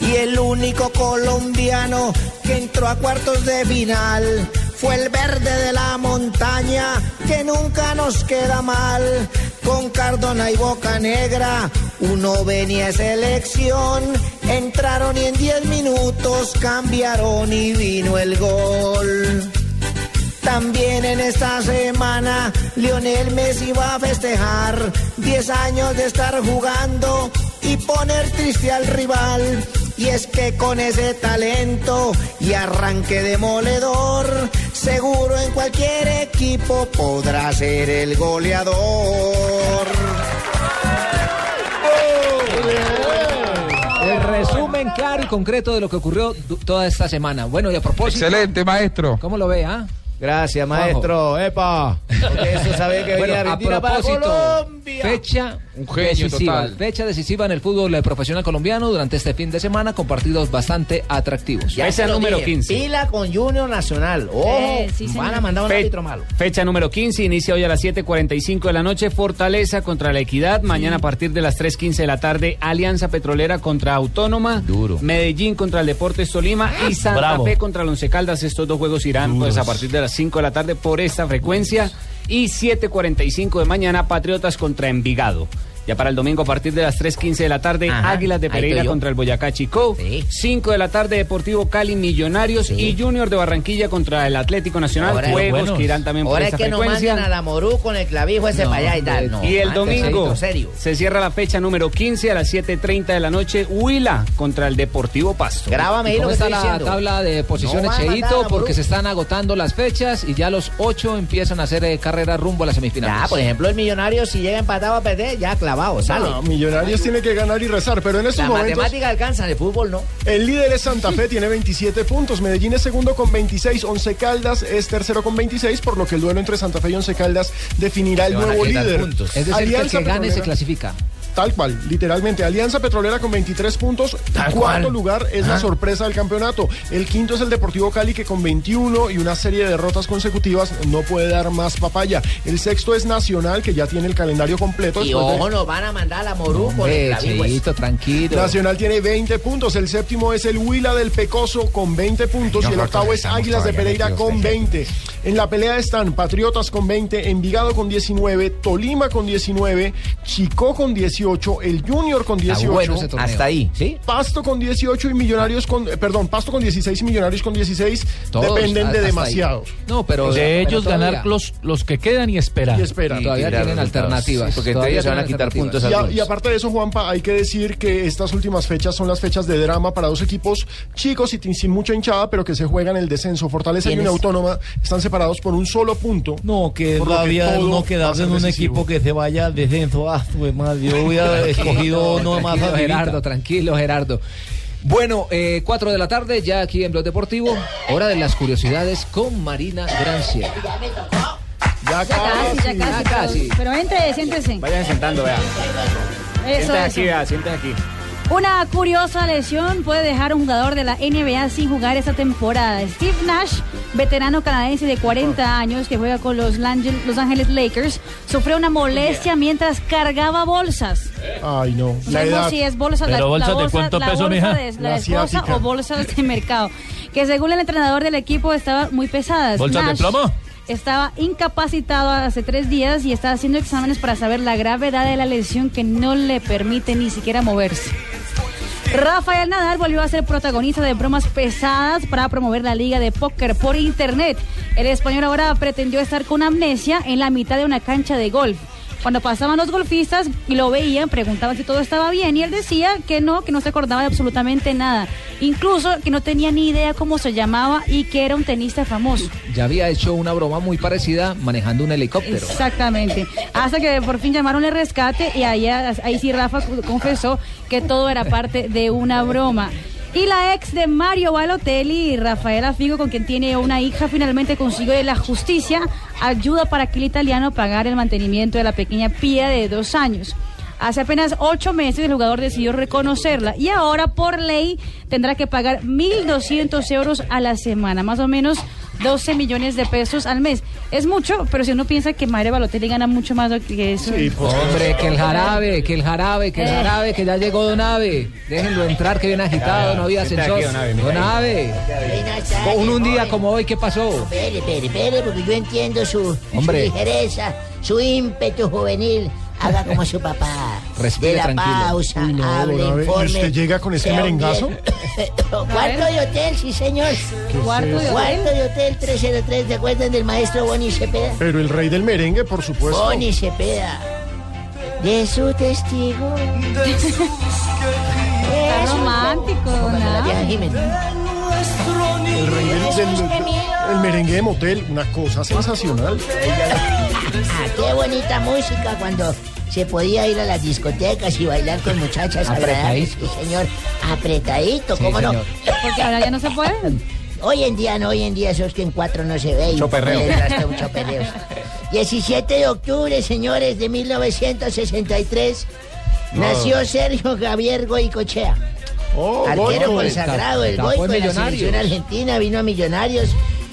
Y el único colombiano que entró a cuartos de final fue el verde de la montaña que nunca nos queda mal. Con Cardona y Boca Negra, uno venía selección. Entraron y en 10 minutos cambiaron y vino el gol. También en esta semana Lionel Messi va a festejar 10 años de estar jugando y poner triste al rival. Y es que con ese talento y arranque demoledor, seguro en cualquier equipo podrá ser el goleador. El resumen claro y concreto de lo que ocurrió toda esta semana. Bueno, y a propósito. Excelente, maestro. ¿Cómo lo ve, ah? Gracias, maestro. ¡Epa! Porque eso sabía que Bueno, venía a Argentina para propósito, Colombia. fecha Un genio decisiva, total. fecha decisiva en el fútbol profesional colombiano durante este fin de semana con partidos bastante atractivos. Ya se lo dije, Pila con Junior Nacional. Ojo, Eh, sí, van a mandar un Fe- árbitro malo. Fecha número 15, inicia hoy a las 7.45 de la noche, Fortaleza contra la Equidad, mañana a partir de las 3.15 de la tarde, Alianza Petrolera contra Autónoma, Duro. Medellín contra el Deportes Tolima y Santa Bravo. Fe contra el Once Caldas, estos dos juegos irán pues a partir de las 5 de la tarde por esta frecuencia y 7.45 de mañana, Patriotas contra Envigado. Ya para el domingo a partir de las 3.15 de la tarde, Ajá, Águilas de Pereira contra el Boyacá Chicó. 5 de la tarde, Deportivo Cali Millonarios y Junior de Barranquilla contra el Atlético Nacional. Ahora- juegos que irán también por Ahora esta es que nos frecuencia. mandan a la Morú con el clavijo ese No, para allá y tal. No, y el domingo serio. se cierra la fecha número 15 a las 7.30 de la noche. Huila contra el Deportivo Pasto. ¿Y ¿Cómo está la tabla de posiciones, No Cheito? la Porque se están agotando las fechas y ya los ocho empiezan a hacer eh, carrera rumbo a las semifinales. Ya, por ejemplo, el millonario si llega empatado a perder, ya clavado sale. No, Millonarios tiene que ganar y rezar, pero en estos La momentos... matemática alcanza, el fútbol no. El líder es Santa Fe, [laughs] tiene 27 puntos. Medellín es segundo con 26. Once Caldas es tercero con 26, por lo que el duelo entre Santa Fe y Once Caldas definirá el nuevo líder. puntos. Es decir, que el que gane se clasifica. Tal cual, literalmente. Alianza Petrolera con 23 puntos. Tal Cuarto cual. lugar es la sorpresa del campeonato. El quinto es el Deportivo Cali que con 21 y una serie de derrotas consecutivas no puede dar más papaya. El sexto es Nacional que ya tiene el calendario completo. Y de- ojo, nos van a mandar a la Morú por el ese. Cheito, tranquilo. Nacional tiene 20 puntos. El séptimo es el Huila del Pecoso con 20 puntos. No, y el no, octavo es Águilas de Pereira con 20. En la pelea están Patriotas con 20, Envigado con 19, Tolima con 19, Chicó con 18, el Junior con 18. bueno. Hasta ahí, ¿sí? Pasto con 18 y Millonarios con. eh, perdón, Pasto con 16 y Millonarios con 16. Todos dependen de demasiados. No, pero de pero ellos todavía- ganar los, los que quedan y esperar. Y esperar. Todavía tienen alternativas. Sí, porque Todavía ellos se van a quitar puntos Y, a- y aparte de eso, Juanpa, hay que decir que estas últimas fechas son las fechas de drama para dos equipos chicos y sin mucha hinchada, pero que se juegan el descenso. Fortaleza y una autónoma están separados por un solo punto. No, que todo no a quedarse en un decisivo. equipo que se vaya al descenso. Ah, pues más, yo hubiera [laughs] escogido no más Tranquilo, arribita. Gerardo, tranquilo, Gerardo. Bueno, eh, 4 de la tarde, ya aquí en Blog Deportivo. Hora de las curiosidades con Marina Granciera. Ya Casi, ya casi. casi. Pero, pero entre, siéntese. Vayan sentando, vea. Eso. aquí, vea, aquí. Una curiosa lesión puede dejar a un jugador de la NBA sin jugar esta temporada. Steve Nash, veterano canadiense de 40 años que juega con los Los Ángeles Lakers, sufrió una molestia mientras cargaba bolsas. Ay, no. No sabemos si es bolsa, la, Pero bolsas la de bolsa, cuánto la peso, bolsa mija? de la, esposa o bolsas de mercado, que según el entrenador del equipo estaban muy pesadas. ¿Bolsas de Nash plomo? Estaba incapacitado hace tres días y está haciendo exámenes para saber la gravedad de la lesión que no le permite ni siquiera moverse. Rafael Nadal volvió a ser protagonista de bromas pesadas para promover la liga de póker por internet. El español ahora pretendió estar con amnesia en la mitad de una cancha de golf. Cuando pasaban los golfistas y lo veían, preguntaban si todo estaba bien y él decía que no, que no se acordaba de absolutamente nada. Incluso que no tenía ni idea cómo se llamaba y que era un tenista famoso. Ya había hecho una broma muy parecida manejando un helicóptero. Exactamente. Hasta que por fin llamaron el rescate y ahí, ahí sí Rafa confesó que todo era parte de una broma. Y la ex de Mario Balotelli, Rafaela Figo, con quien tiene una hija, finalmente consiguió la justicia ayuda para que el italiano pagara el mantenimiento de la pequeña Pía de dos años. Hace apenas ocho meses el jugador decidió reconocerla y ahora por ley tendrá que pagar 1.200 euros a la semana, más o menos 12 millones de pesos al mes. Es mucho, pero si uno piensa que Mario Balotelli gana mucho más que eso. Hombre, que el jarabe, que el jarabe, que el Eh. jarabe, que ya llegó Don Ave. Déjenlo entrar, que viene agitado, no había aquí, Don Ave. Ave. Un, un día como hoy, ¿qué pasó? Espere, espere, espere, porque yo entiendo su, ligereza, su ímpetu juvenil. Haga como su papá. [laughs] Respire de la tranquilo. pausa, Uy, no, hable, don Abe, ¿y informe. usted llega con un merengazo? [laughs] Cuarto de hotel, sí, señor. ¿Cuarto de hotel? Cuarto de hotel 303. ¿Se acuerdan del maestro Boni Cepeda? Pero el rey del merengue, por supuesto. Boni Cepeda. De su testigo. Está romántico, Como la ¿no? El rey del, del- el merengue de motel, una cosa sensacional. Ah, qué bonita música cuando se podía ir a las discotecas y bailar con muchachas agradables. Apretadito. Sí, señor. Apretadito, Sí, ¿cómo no? Porque ahora ya no se puede. Hoy en día no, hoy en día eso es que en cuatro no se ve. y Choperreo. un choperreo. 17 de octubre, señores, de 1963, nació Sergio Javier Goicochea. Oh, Arquero Goico. consagrado, el Tapó Goico en de la selección argentina, vino a Millonarios,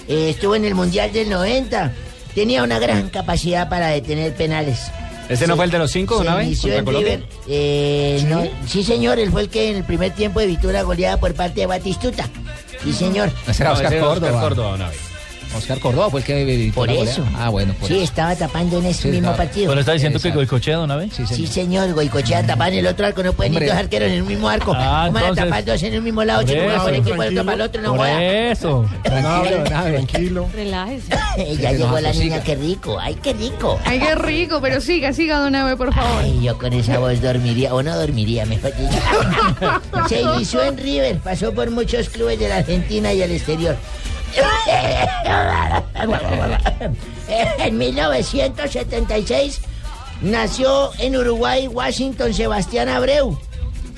eh, estuvo en el Mundial del 90, tenía una gran capacidad para detener penales. ¿Ese no fue el de los cinco, una vez? inició contra en Colombia? River. Eh, no, sí, señor, él fue el que en el primer tiempo de Vitura goleada por parte de Batistuta. Sí, señor. Ese era No, Oscar ese era Córdoba. Oscar Córdoba, una vez. Oscar Córdoba fue el que Por eso. Ah, bueno, por Sí, eso. estaba tapando en ese Sí, mismo estaba- partido. Pero está diciendo que Exacto. Goicochea de una vez. Sí, Sí, señor. señor, Goicochea tapaba en el otro arco, no pueden ir dos arqueros en el mismo arco. Ah, ¿Cómo van a entonces- tapar dos en el mismo lado? Chico, eso, por equipo, el otro el otro, no joda. eso. [laughs] Tranquilo, tranquilo. [laughs] Relájese. [laughs] ya que llegó la niña, qué rico, ay, qué rico. Ay, qué rico, pero siga, siga, don Ave, por favor. Ay, yo con esa voz dormiría, o no dormiría, mejor dicho. Se inició en River, pasó por muchos clubes de la Argentina y el exterior. [laughs] En 1976 nació en Uruguay, Washington, Sebastián Abreu.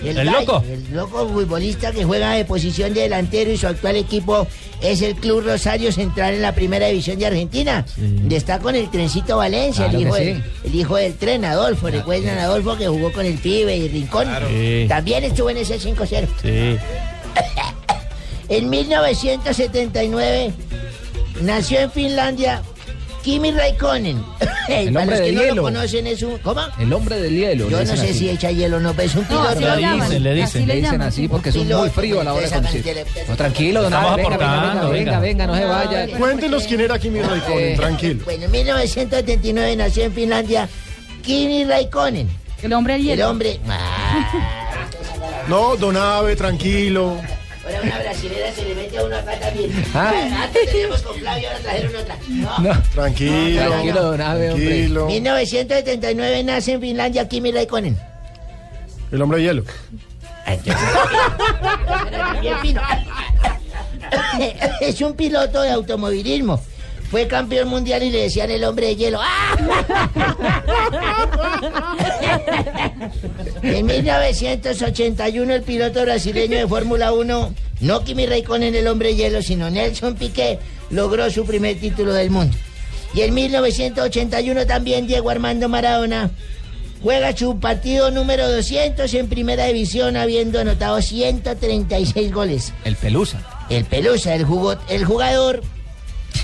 ¿El loco? El loco futbolista que juega de posición de delantero y su actual equipo es el Club Rosario Central en la primera división de Argentina. donde Está con el trencito Valencia, Claro el, hijo del, el hijo del tren, Adolfo. Recuerdan a Adolfo que jugó con el pibe y Rincón. Sí. También estuvo en ese 5-0. Sí. [laughs] En 1979 nació en Finlandia Kimi Raikkonen. El [coughs] Para hombre los que no hielo. lo conocen es un... ¿Cómo? El hombre del hielo. Yo le no dicen sé así. si echa hielo o no, pero es un piloto. así lo llaman, le dicen. Le dicen así porque es un muy frío a la hora de conducir. No, tranquilo, don Estamos Abe, venga, venga, venga, venga, venga. no se vaya. Cuéntenos quién era Kimi Raikkonen, Eh, tranquilo. Bueno, en 1979 nació en Finlandia Kimi Raikkonen. El hombre del hielo. El hombre... No, Don Abe, tranquilo. Ahora una brasilera se le mete a uno acá también. Ah. Antes teníamos con Flavio, ahora trajeron otra. No. Tranquilo. Tranquilo, don Abe, hombre. Tranquilo. 1979 nace en Finlandia Kimi Raikkonen. El hombre de hielo. Bien fino. [laughs] Es un piloto de automovilismo. Fue campeón mundial y le decían el hombre de hielo. En 1981 el piloto brasileño de Fórmula 1, no Kimi Raikkonen el hombre de hielo, sino Nelson Piquet, logró su primer título del mundo. Y en 1981 también Diego Armando Maradona juega su partido número 200 en primera división habiendo anotado 136 goles. El Pelusa. El Pelusa, el, jugo- el jugador,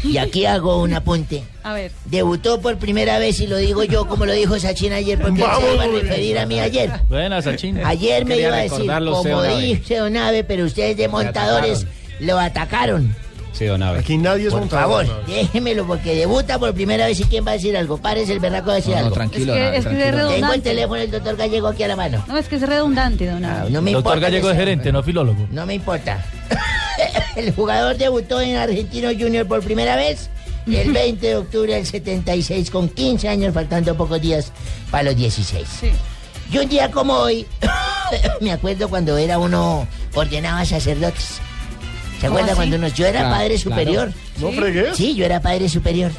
y aquí hago un apunte. [laughs] A ver. Debutó por primera vez y lo digo yo como lo dijo Sachin ayer porque él se iba a referir a mí ayer. Buena, Sachin. Ayer me iba a decir, como dice Don Abe, pero ustedes de montadores lo atacaron. Sí, don Abe. Aquí nadie es Por montador. favor, déjemelo porque debuta por primera vez y quién va a decir algo. Párese el berraco a decir No, no, algo. tranquilo, Es que- don Abe, es que es Tengo el teléfono del doctor Gallego aquí a la mano. No, es que es redundante, don Abe. Ah, no me Doctor importa Gallego que es gerente, no filólogo. No me importa. [laughs] el jugador debutó en Argentino Junior por primera vez el 20 de octubre del 76 con 15 años, faltando pocos días para los 16. Y un día como hoy, [coughs] me acuerdo cuando era uno ordenaba sacerdotes. ¿Se ¿Cómo acuerda así? cuando nos, yo era Claro, padre claro. superior? ¿No fregues? Sí, yo era padre superior.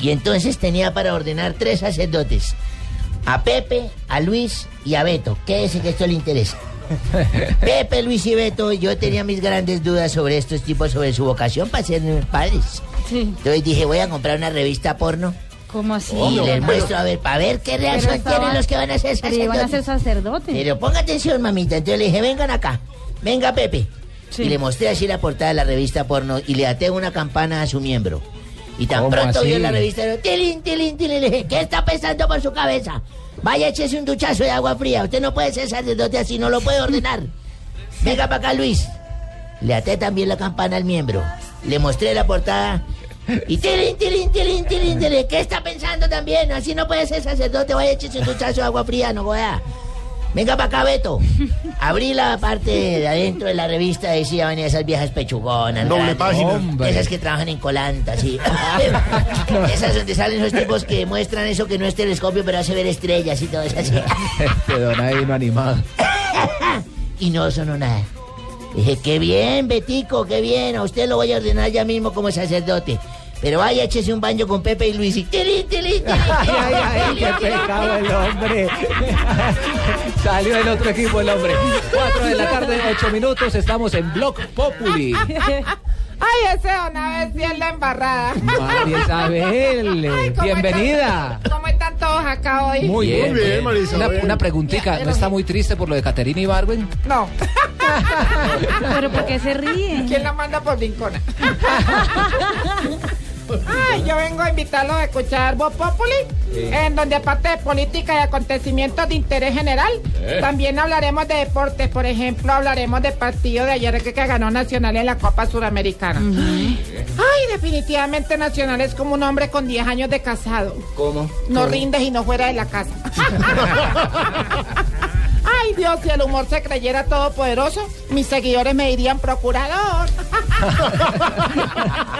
Y entonces tenía para ordenar tres sacerdotes. A Pepe, a Luis y a Beto. Quédese que esto le interesa. [laughs] Pepe, Luis y Beto, yo tenía mis grandes dudas sobre estos tipos, sobre su vocación para ser padres. Entonces dije, voy a comprar una revista porno. ¿Cómo así? y les muestro, a ver, para ver qué reacción tienen los que van a ser Pero iban a ser sacerdotes. sacerdotes. Pero ponga atención, mamita. Entonces le dije, vengan acá. Venga, Pepe. Y le mostré así la portada de la revista porno y le até una campana a su miembro. Y tan ¿Cómo pronto así? vio la revista, tilín, tilín, tilín. Le dije, ¿qué está pensando por su cabeza? Vaya, échese un duchazo de agua fría. Usted no puede ser sacerdote así, no lo puede ordenar. Venga para acá, Luis. Le até también la campana al miembro. Le mostré la portada. Y tilín, tilín, tilín, tilín, tilín. ¿Qué está pensando también? Así no puede ser sacerdote. Vaya, échese un duchazo de agua fría, no joda. Venga para acá, Beto. [laughs] Abrí la parte de adentro de la revista, decía, venía esas viejas pechugonas. Doble página. hombre. Esas que trabajan en colanta, sí. [laughs] [laughs] esas donde salen esos tipos que muestran eso que no es telescopio, pero hace ver estrellas y todo eso así. Este don Abe vino animado. y no sonó nada. Dije, qué bien, Betico, qué bien. A usted lo voy a ordenar ya mismo como sacerdote. Pero vaya, échese un baño con Pepe y Luis y tilín, tilín, [laughs] tilín. Ay, ay, ay, qué pecado el hombre. [laughs] Salió del otro equipo el hombre. Cuatro de la tarde, ocho minutos. Estamos en Block Populi. [laughs] Ay, ese Abe sí es la embarrada. María Isabel, Ay, ¿cómo bienvenida. están- ¿Cómo están todos acá hoy? Muy bien, Una, una preguntita, ¿no está muy triste por lo de Caterina Ibargüen? No. ¿Pero por qué se ríe? ¿Quién la manda por Rincona? Ay, yo vengo a invitarlos a escuchar Voz Populi, Sí. en donde aparte de política y acontecimientos de interés general, Eh. también hablaremos de deportes. Por ejemplo, hablaremos del partido de ayer que, que ganó Nacional en la Copa Suramericana. Ay, definitivamente Nacional es como un hombre con 10 años de casado. ¿Cómo? No rindes y no fuera de la casa. [laughs] Ay, Dios, si el humor se creyera todopoderoso, mis seguidores me dirían procurador. [laughs]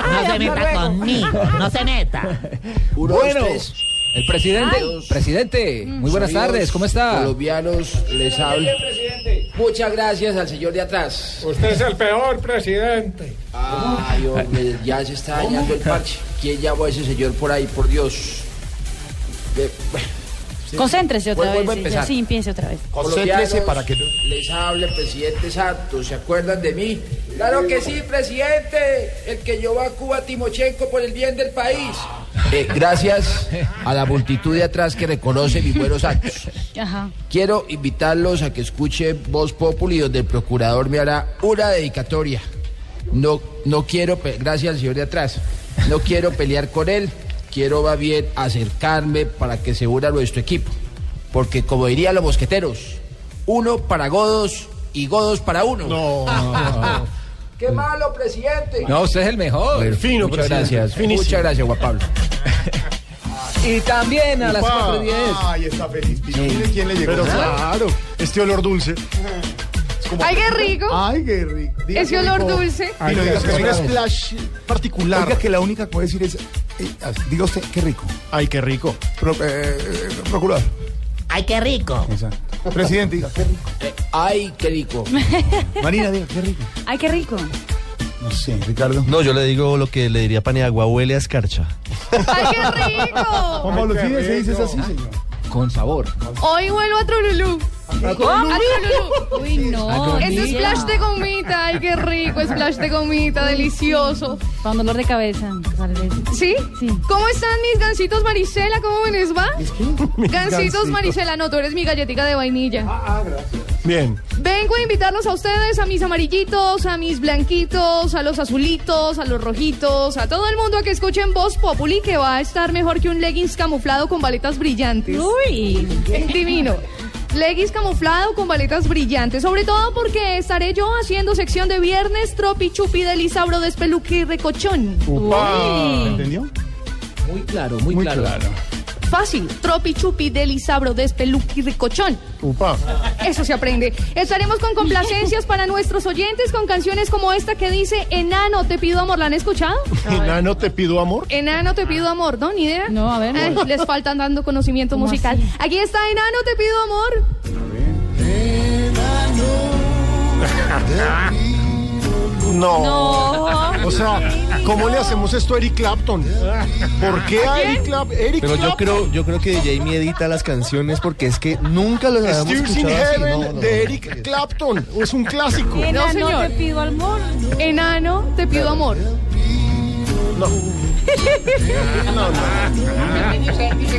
No se meta conmigo, no se meta. Bueno, el presidente, presidente, muy buenas Amigos tardes, ¿cómo está? Colombianos, les hablo. Muchas gracias al señor de atrás. Usted es el peor presidente. Ay, hombre, ya se está dañando el parche. ¿Quién llamó a ese señor por ahí, por Dios? Ve, Concéntrese otra Vuelvo a vez. sí, empezar. ya, Sí, empiece otra vez. Colombianos, Les hable, presidente Santos. ¿Se acuerdan de mí? Claro que sí, presidente. El que llevó a Cuba a Timochenko por el bien del país. Eh, gracias a la multitud de atrás que reconoce mis buenos actos. Ajá. Quiero invitarlos a que escuchen Voz Populi, donde el procurador me hará una dedicatoria. No, no quiero, gracias al señor de atrás, no quiero pelear con él, quiero va bien acercarme para que se una a nuestro equipo. Porque como dirían los mosqueteros, uno para godos y godos para uno. No. [laughs] ¡Qué malo, presidente! No, usted es el mejor. Muchas presidente. gracias. Finísimo. Muchas gracias, Juan Pablo. [laughs] Y también a las Upa. 4 y 10. Ay, está feliz. Mire quién le llegó. Pero claro, este olor dulce. Como- Ay, qué rico. Ay, qué rico. Ese olor rico. dulce. Y lo diga que es un splash particular. Oiga, que la única que puede decir es, diga usted, qué rico. Ay, qué rico. Pro- eh, eh, procurador. Ay, qué rico. Exacto. Presidente, diga, qué rico. Ay, qué rico. [laughs] Marina, diga, qué rico. Ay, qué rico. No sé, Ricardo. No, yo le digo lo que le diría Paniagua, huele a escarcha. ¡Ay, qué rico! Juan Pablo, qué sí, se dice así, señor. Con sabor. Hoy vuelvo a Trululú. A Trululú. Uy, no. Ese Lidia. splash de gomita, ay, qué rico, splash de gomita, delicioso. Para un dolor de cabeza, tal vez. ¿Sí? Sí. ¿Cómo están mis gancitos Marisela? ¿Cómo me les va? [laughs] Gancitos. Marisela, no, tú eres mi galletica de vainilla. Bien. Vengo a invitarlos a ustedes, a mis amarillitos, a mis blanquitos, a los azulitos, a los rojitos, a todo el mundo a que escuchen Voz Populi, que va a estar mejor que un leggings camuflado con baletas brillantes. Uy. Divino. Leggings camuflado con baletas brillantes, sobre todo porque estaré yo haciendo sección de viernes tropi chupi de Lisabro despeluque y recochón. Upa. ¿Entendió? Muy claro, muy, claro. Fácil, tropi chupi de Lisabro despeluque y recochón. Upa. Eso se aprende. Estaremos con complacencias para nuestros oyentes con canciones como esta que dice Enano, te pido amor. ¿La han escuchado? Enano, te pido amor. Enano, te pido amor. ¿No? ¿Ni idea? No, a ver. Ay, les faltan dando conocimiento ¿Cómo musical. así? Aquí está Enano, te pido amor. [laughs] No. No. O sea, ¿cómo le hacemos esto a Eric Clapton? ¿Por qué a Eric, Clap- Eric Pero yo creo, yo creo que Jamie edita las canciones porque es que nunca las habíamos Steers in escuchado así. Heaven No, no, de. Eric Clapton. Es un clásico. Enano, señor. te pido amor. Enano, te pido amor. No. No,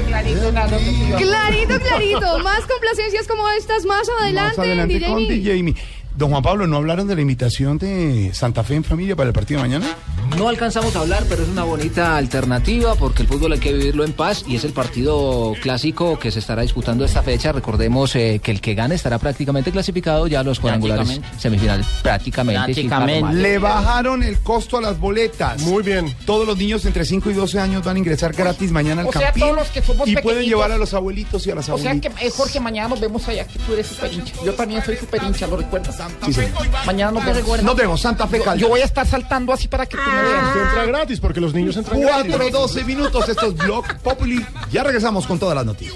clarito, nada, te pido. Clarito, clarito. Más complacencias como estas más adelante, Más adelante DJ con. DJ. Don Juan Pablo, ¿no hablaron de la invitación de Santa Fe en familia para el partido de mañana? No alcanzamos a hablar, pero es una bonita alternativa porque el fútbol hay que vivirlo en paz y es el partido clásico que se estará disputando esta fecha. Recordemos eh, que el que gane estará prácticamente clasificado ya a los cuadrangulares Prácticamente. semifinales. Prácticamente. Prácticamente. Le bajaron el costo a las boletas. Muy bien. Todos los niños entre 5 y 12 años van a ingresar gratis mañana al o sea, Campín. todos los que somos y pueden llevar a los abuelitos y a las O sea que, abuelitas. eh, Jorge, mañana nos vemos allá, que tú eres super hincha. Yo también soy super hincha, ¿lo recuerdas? Sí. Mañana nos vemos. Nos vemos, Santa Fe Yo, Caldas. yo voy a estar saltando así para que tú me veas. Usted entra gratis porque los niños entran gratis. 4, 12 minutos. Esto es Blog Populi. Ya regresamos con todas las noticias.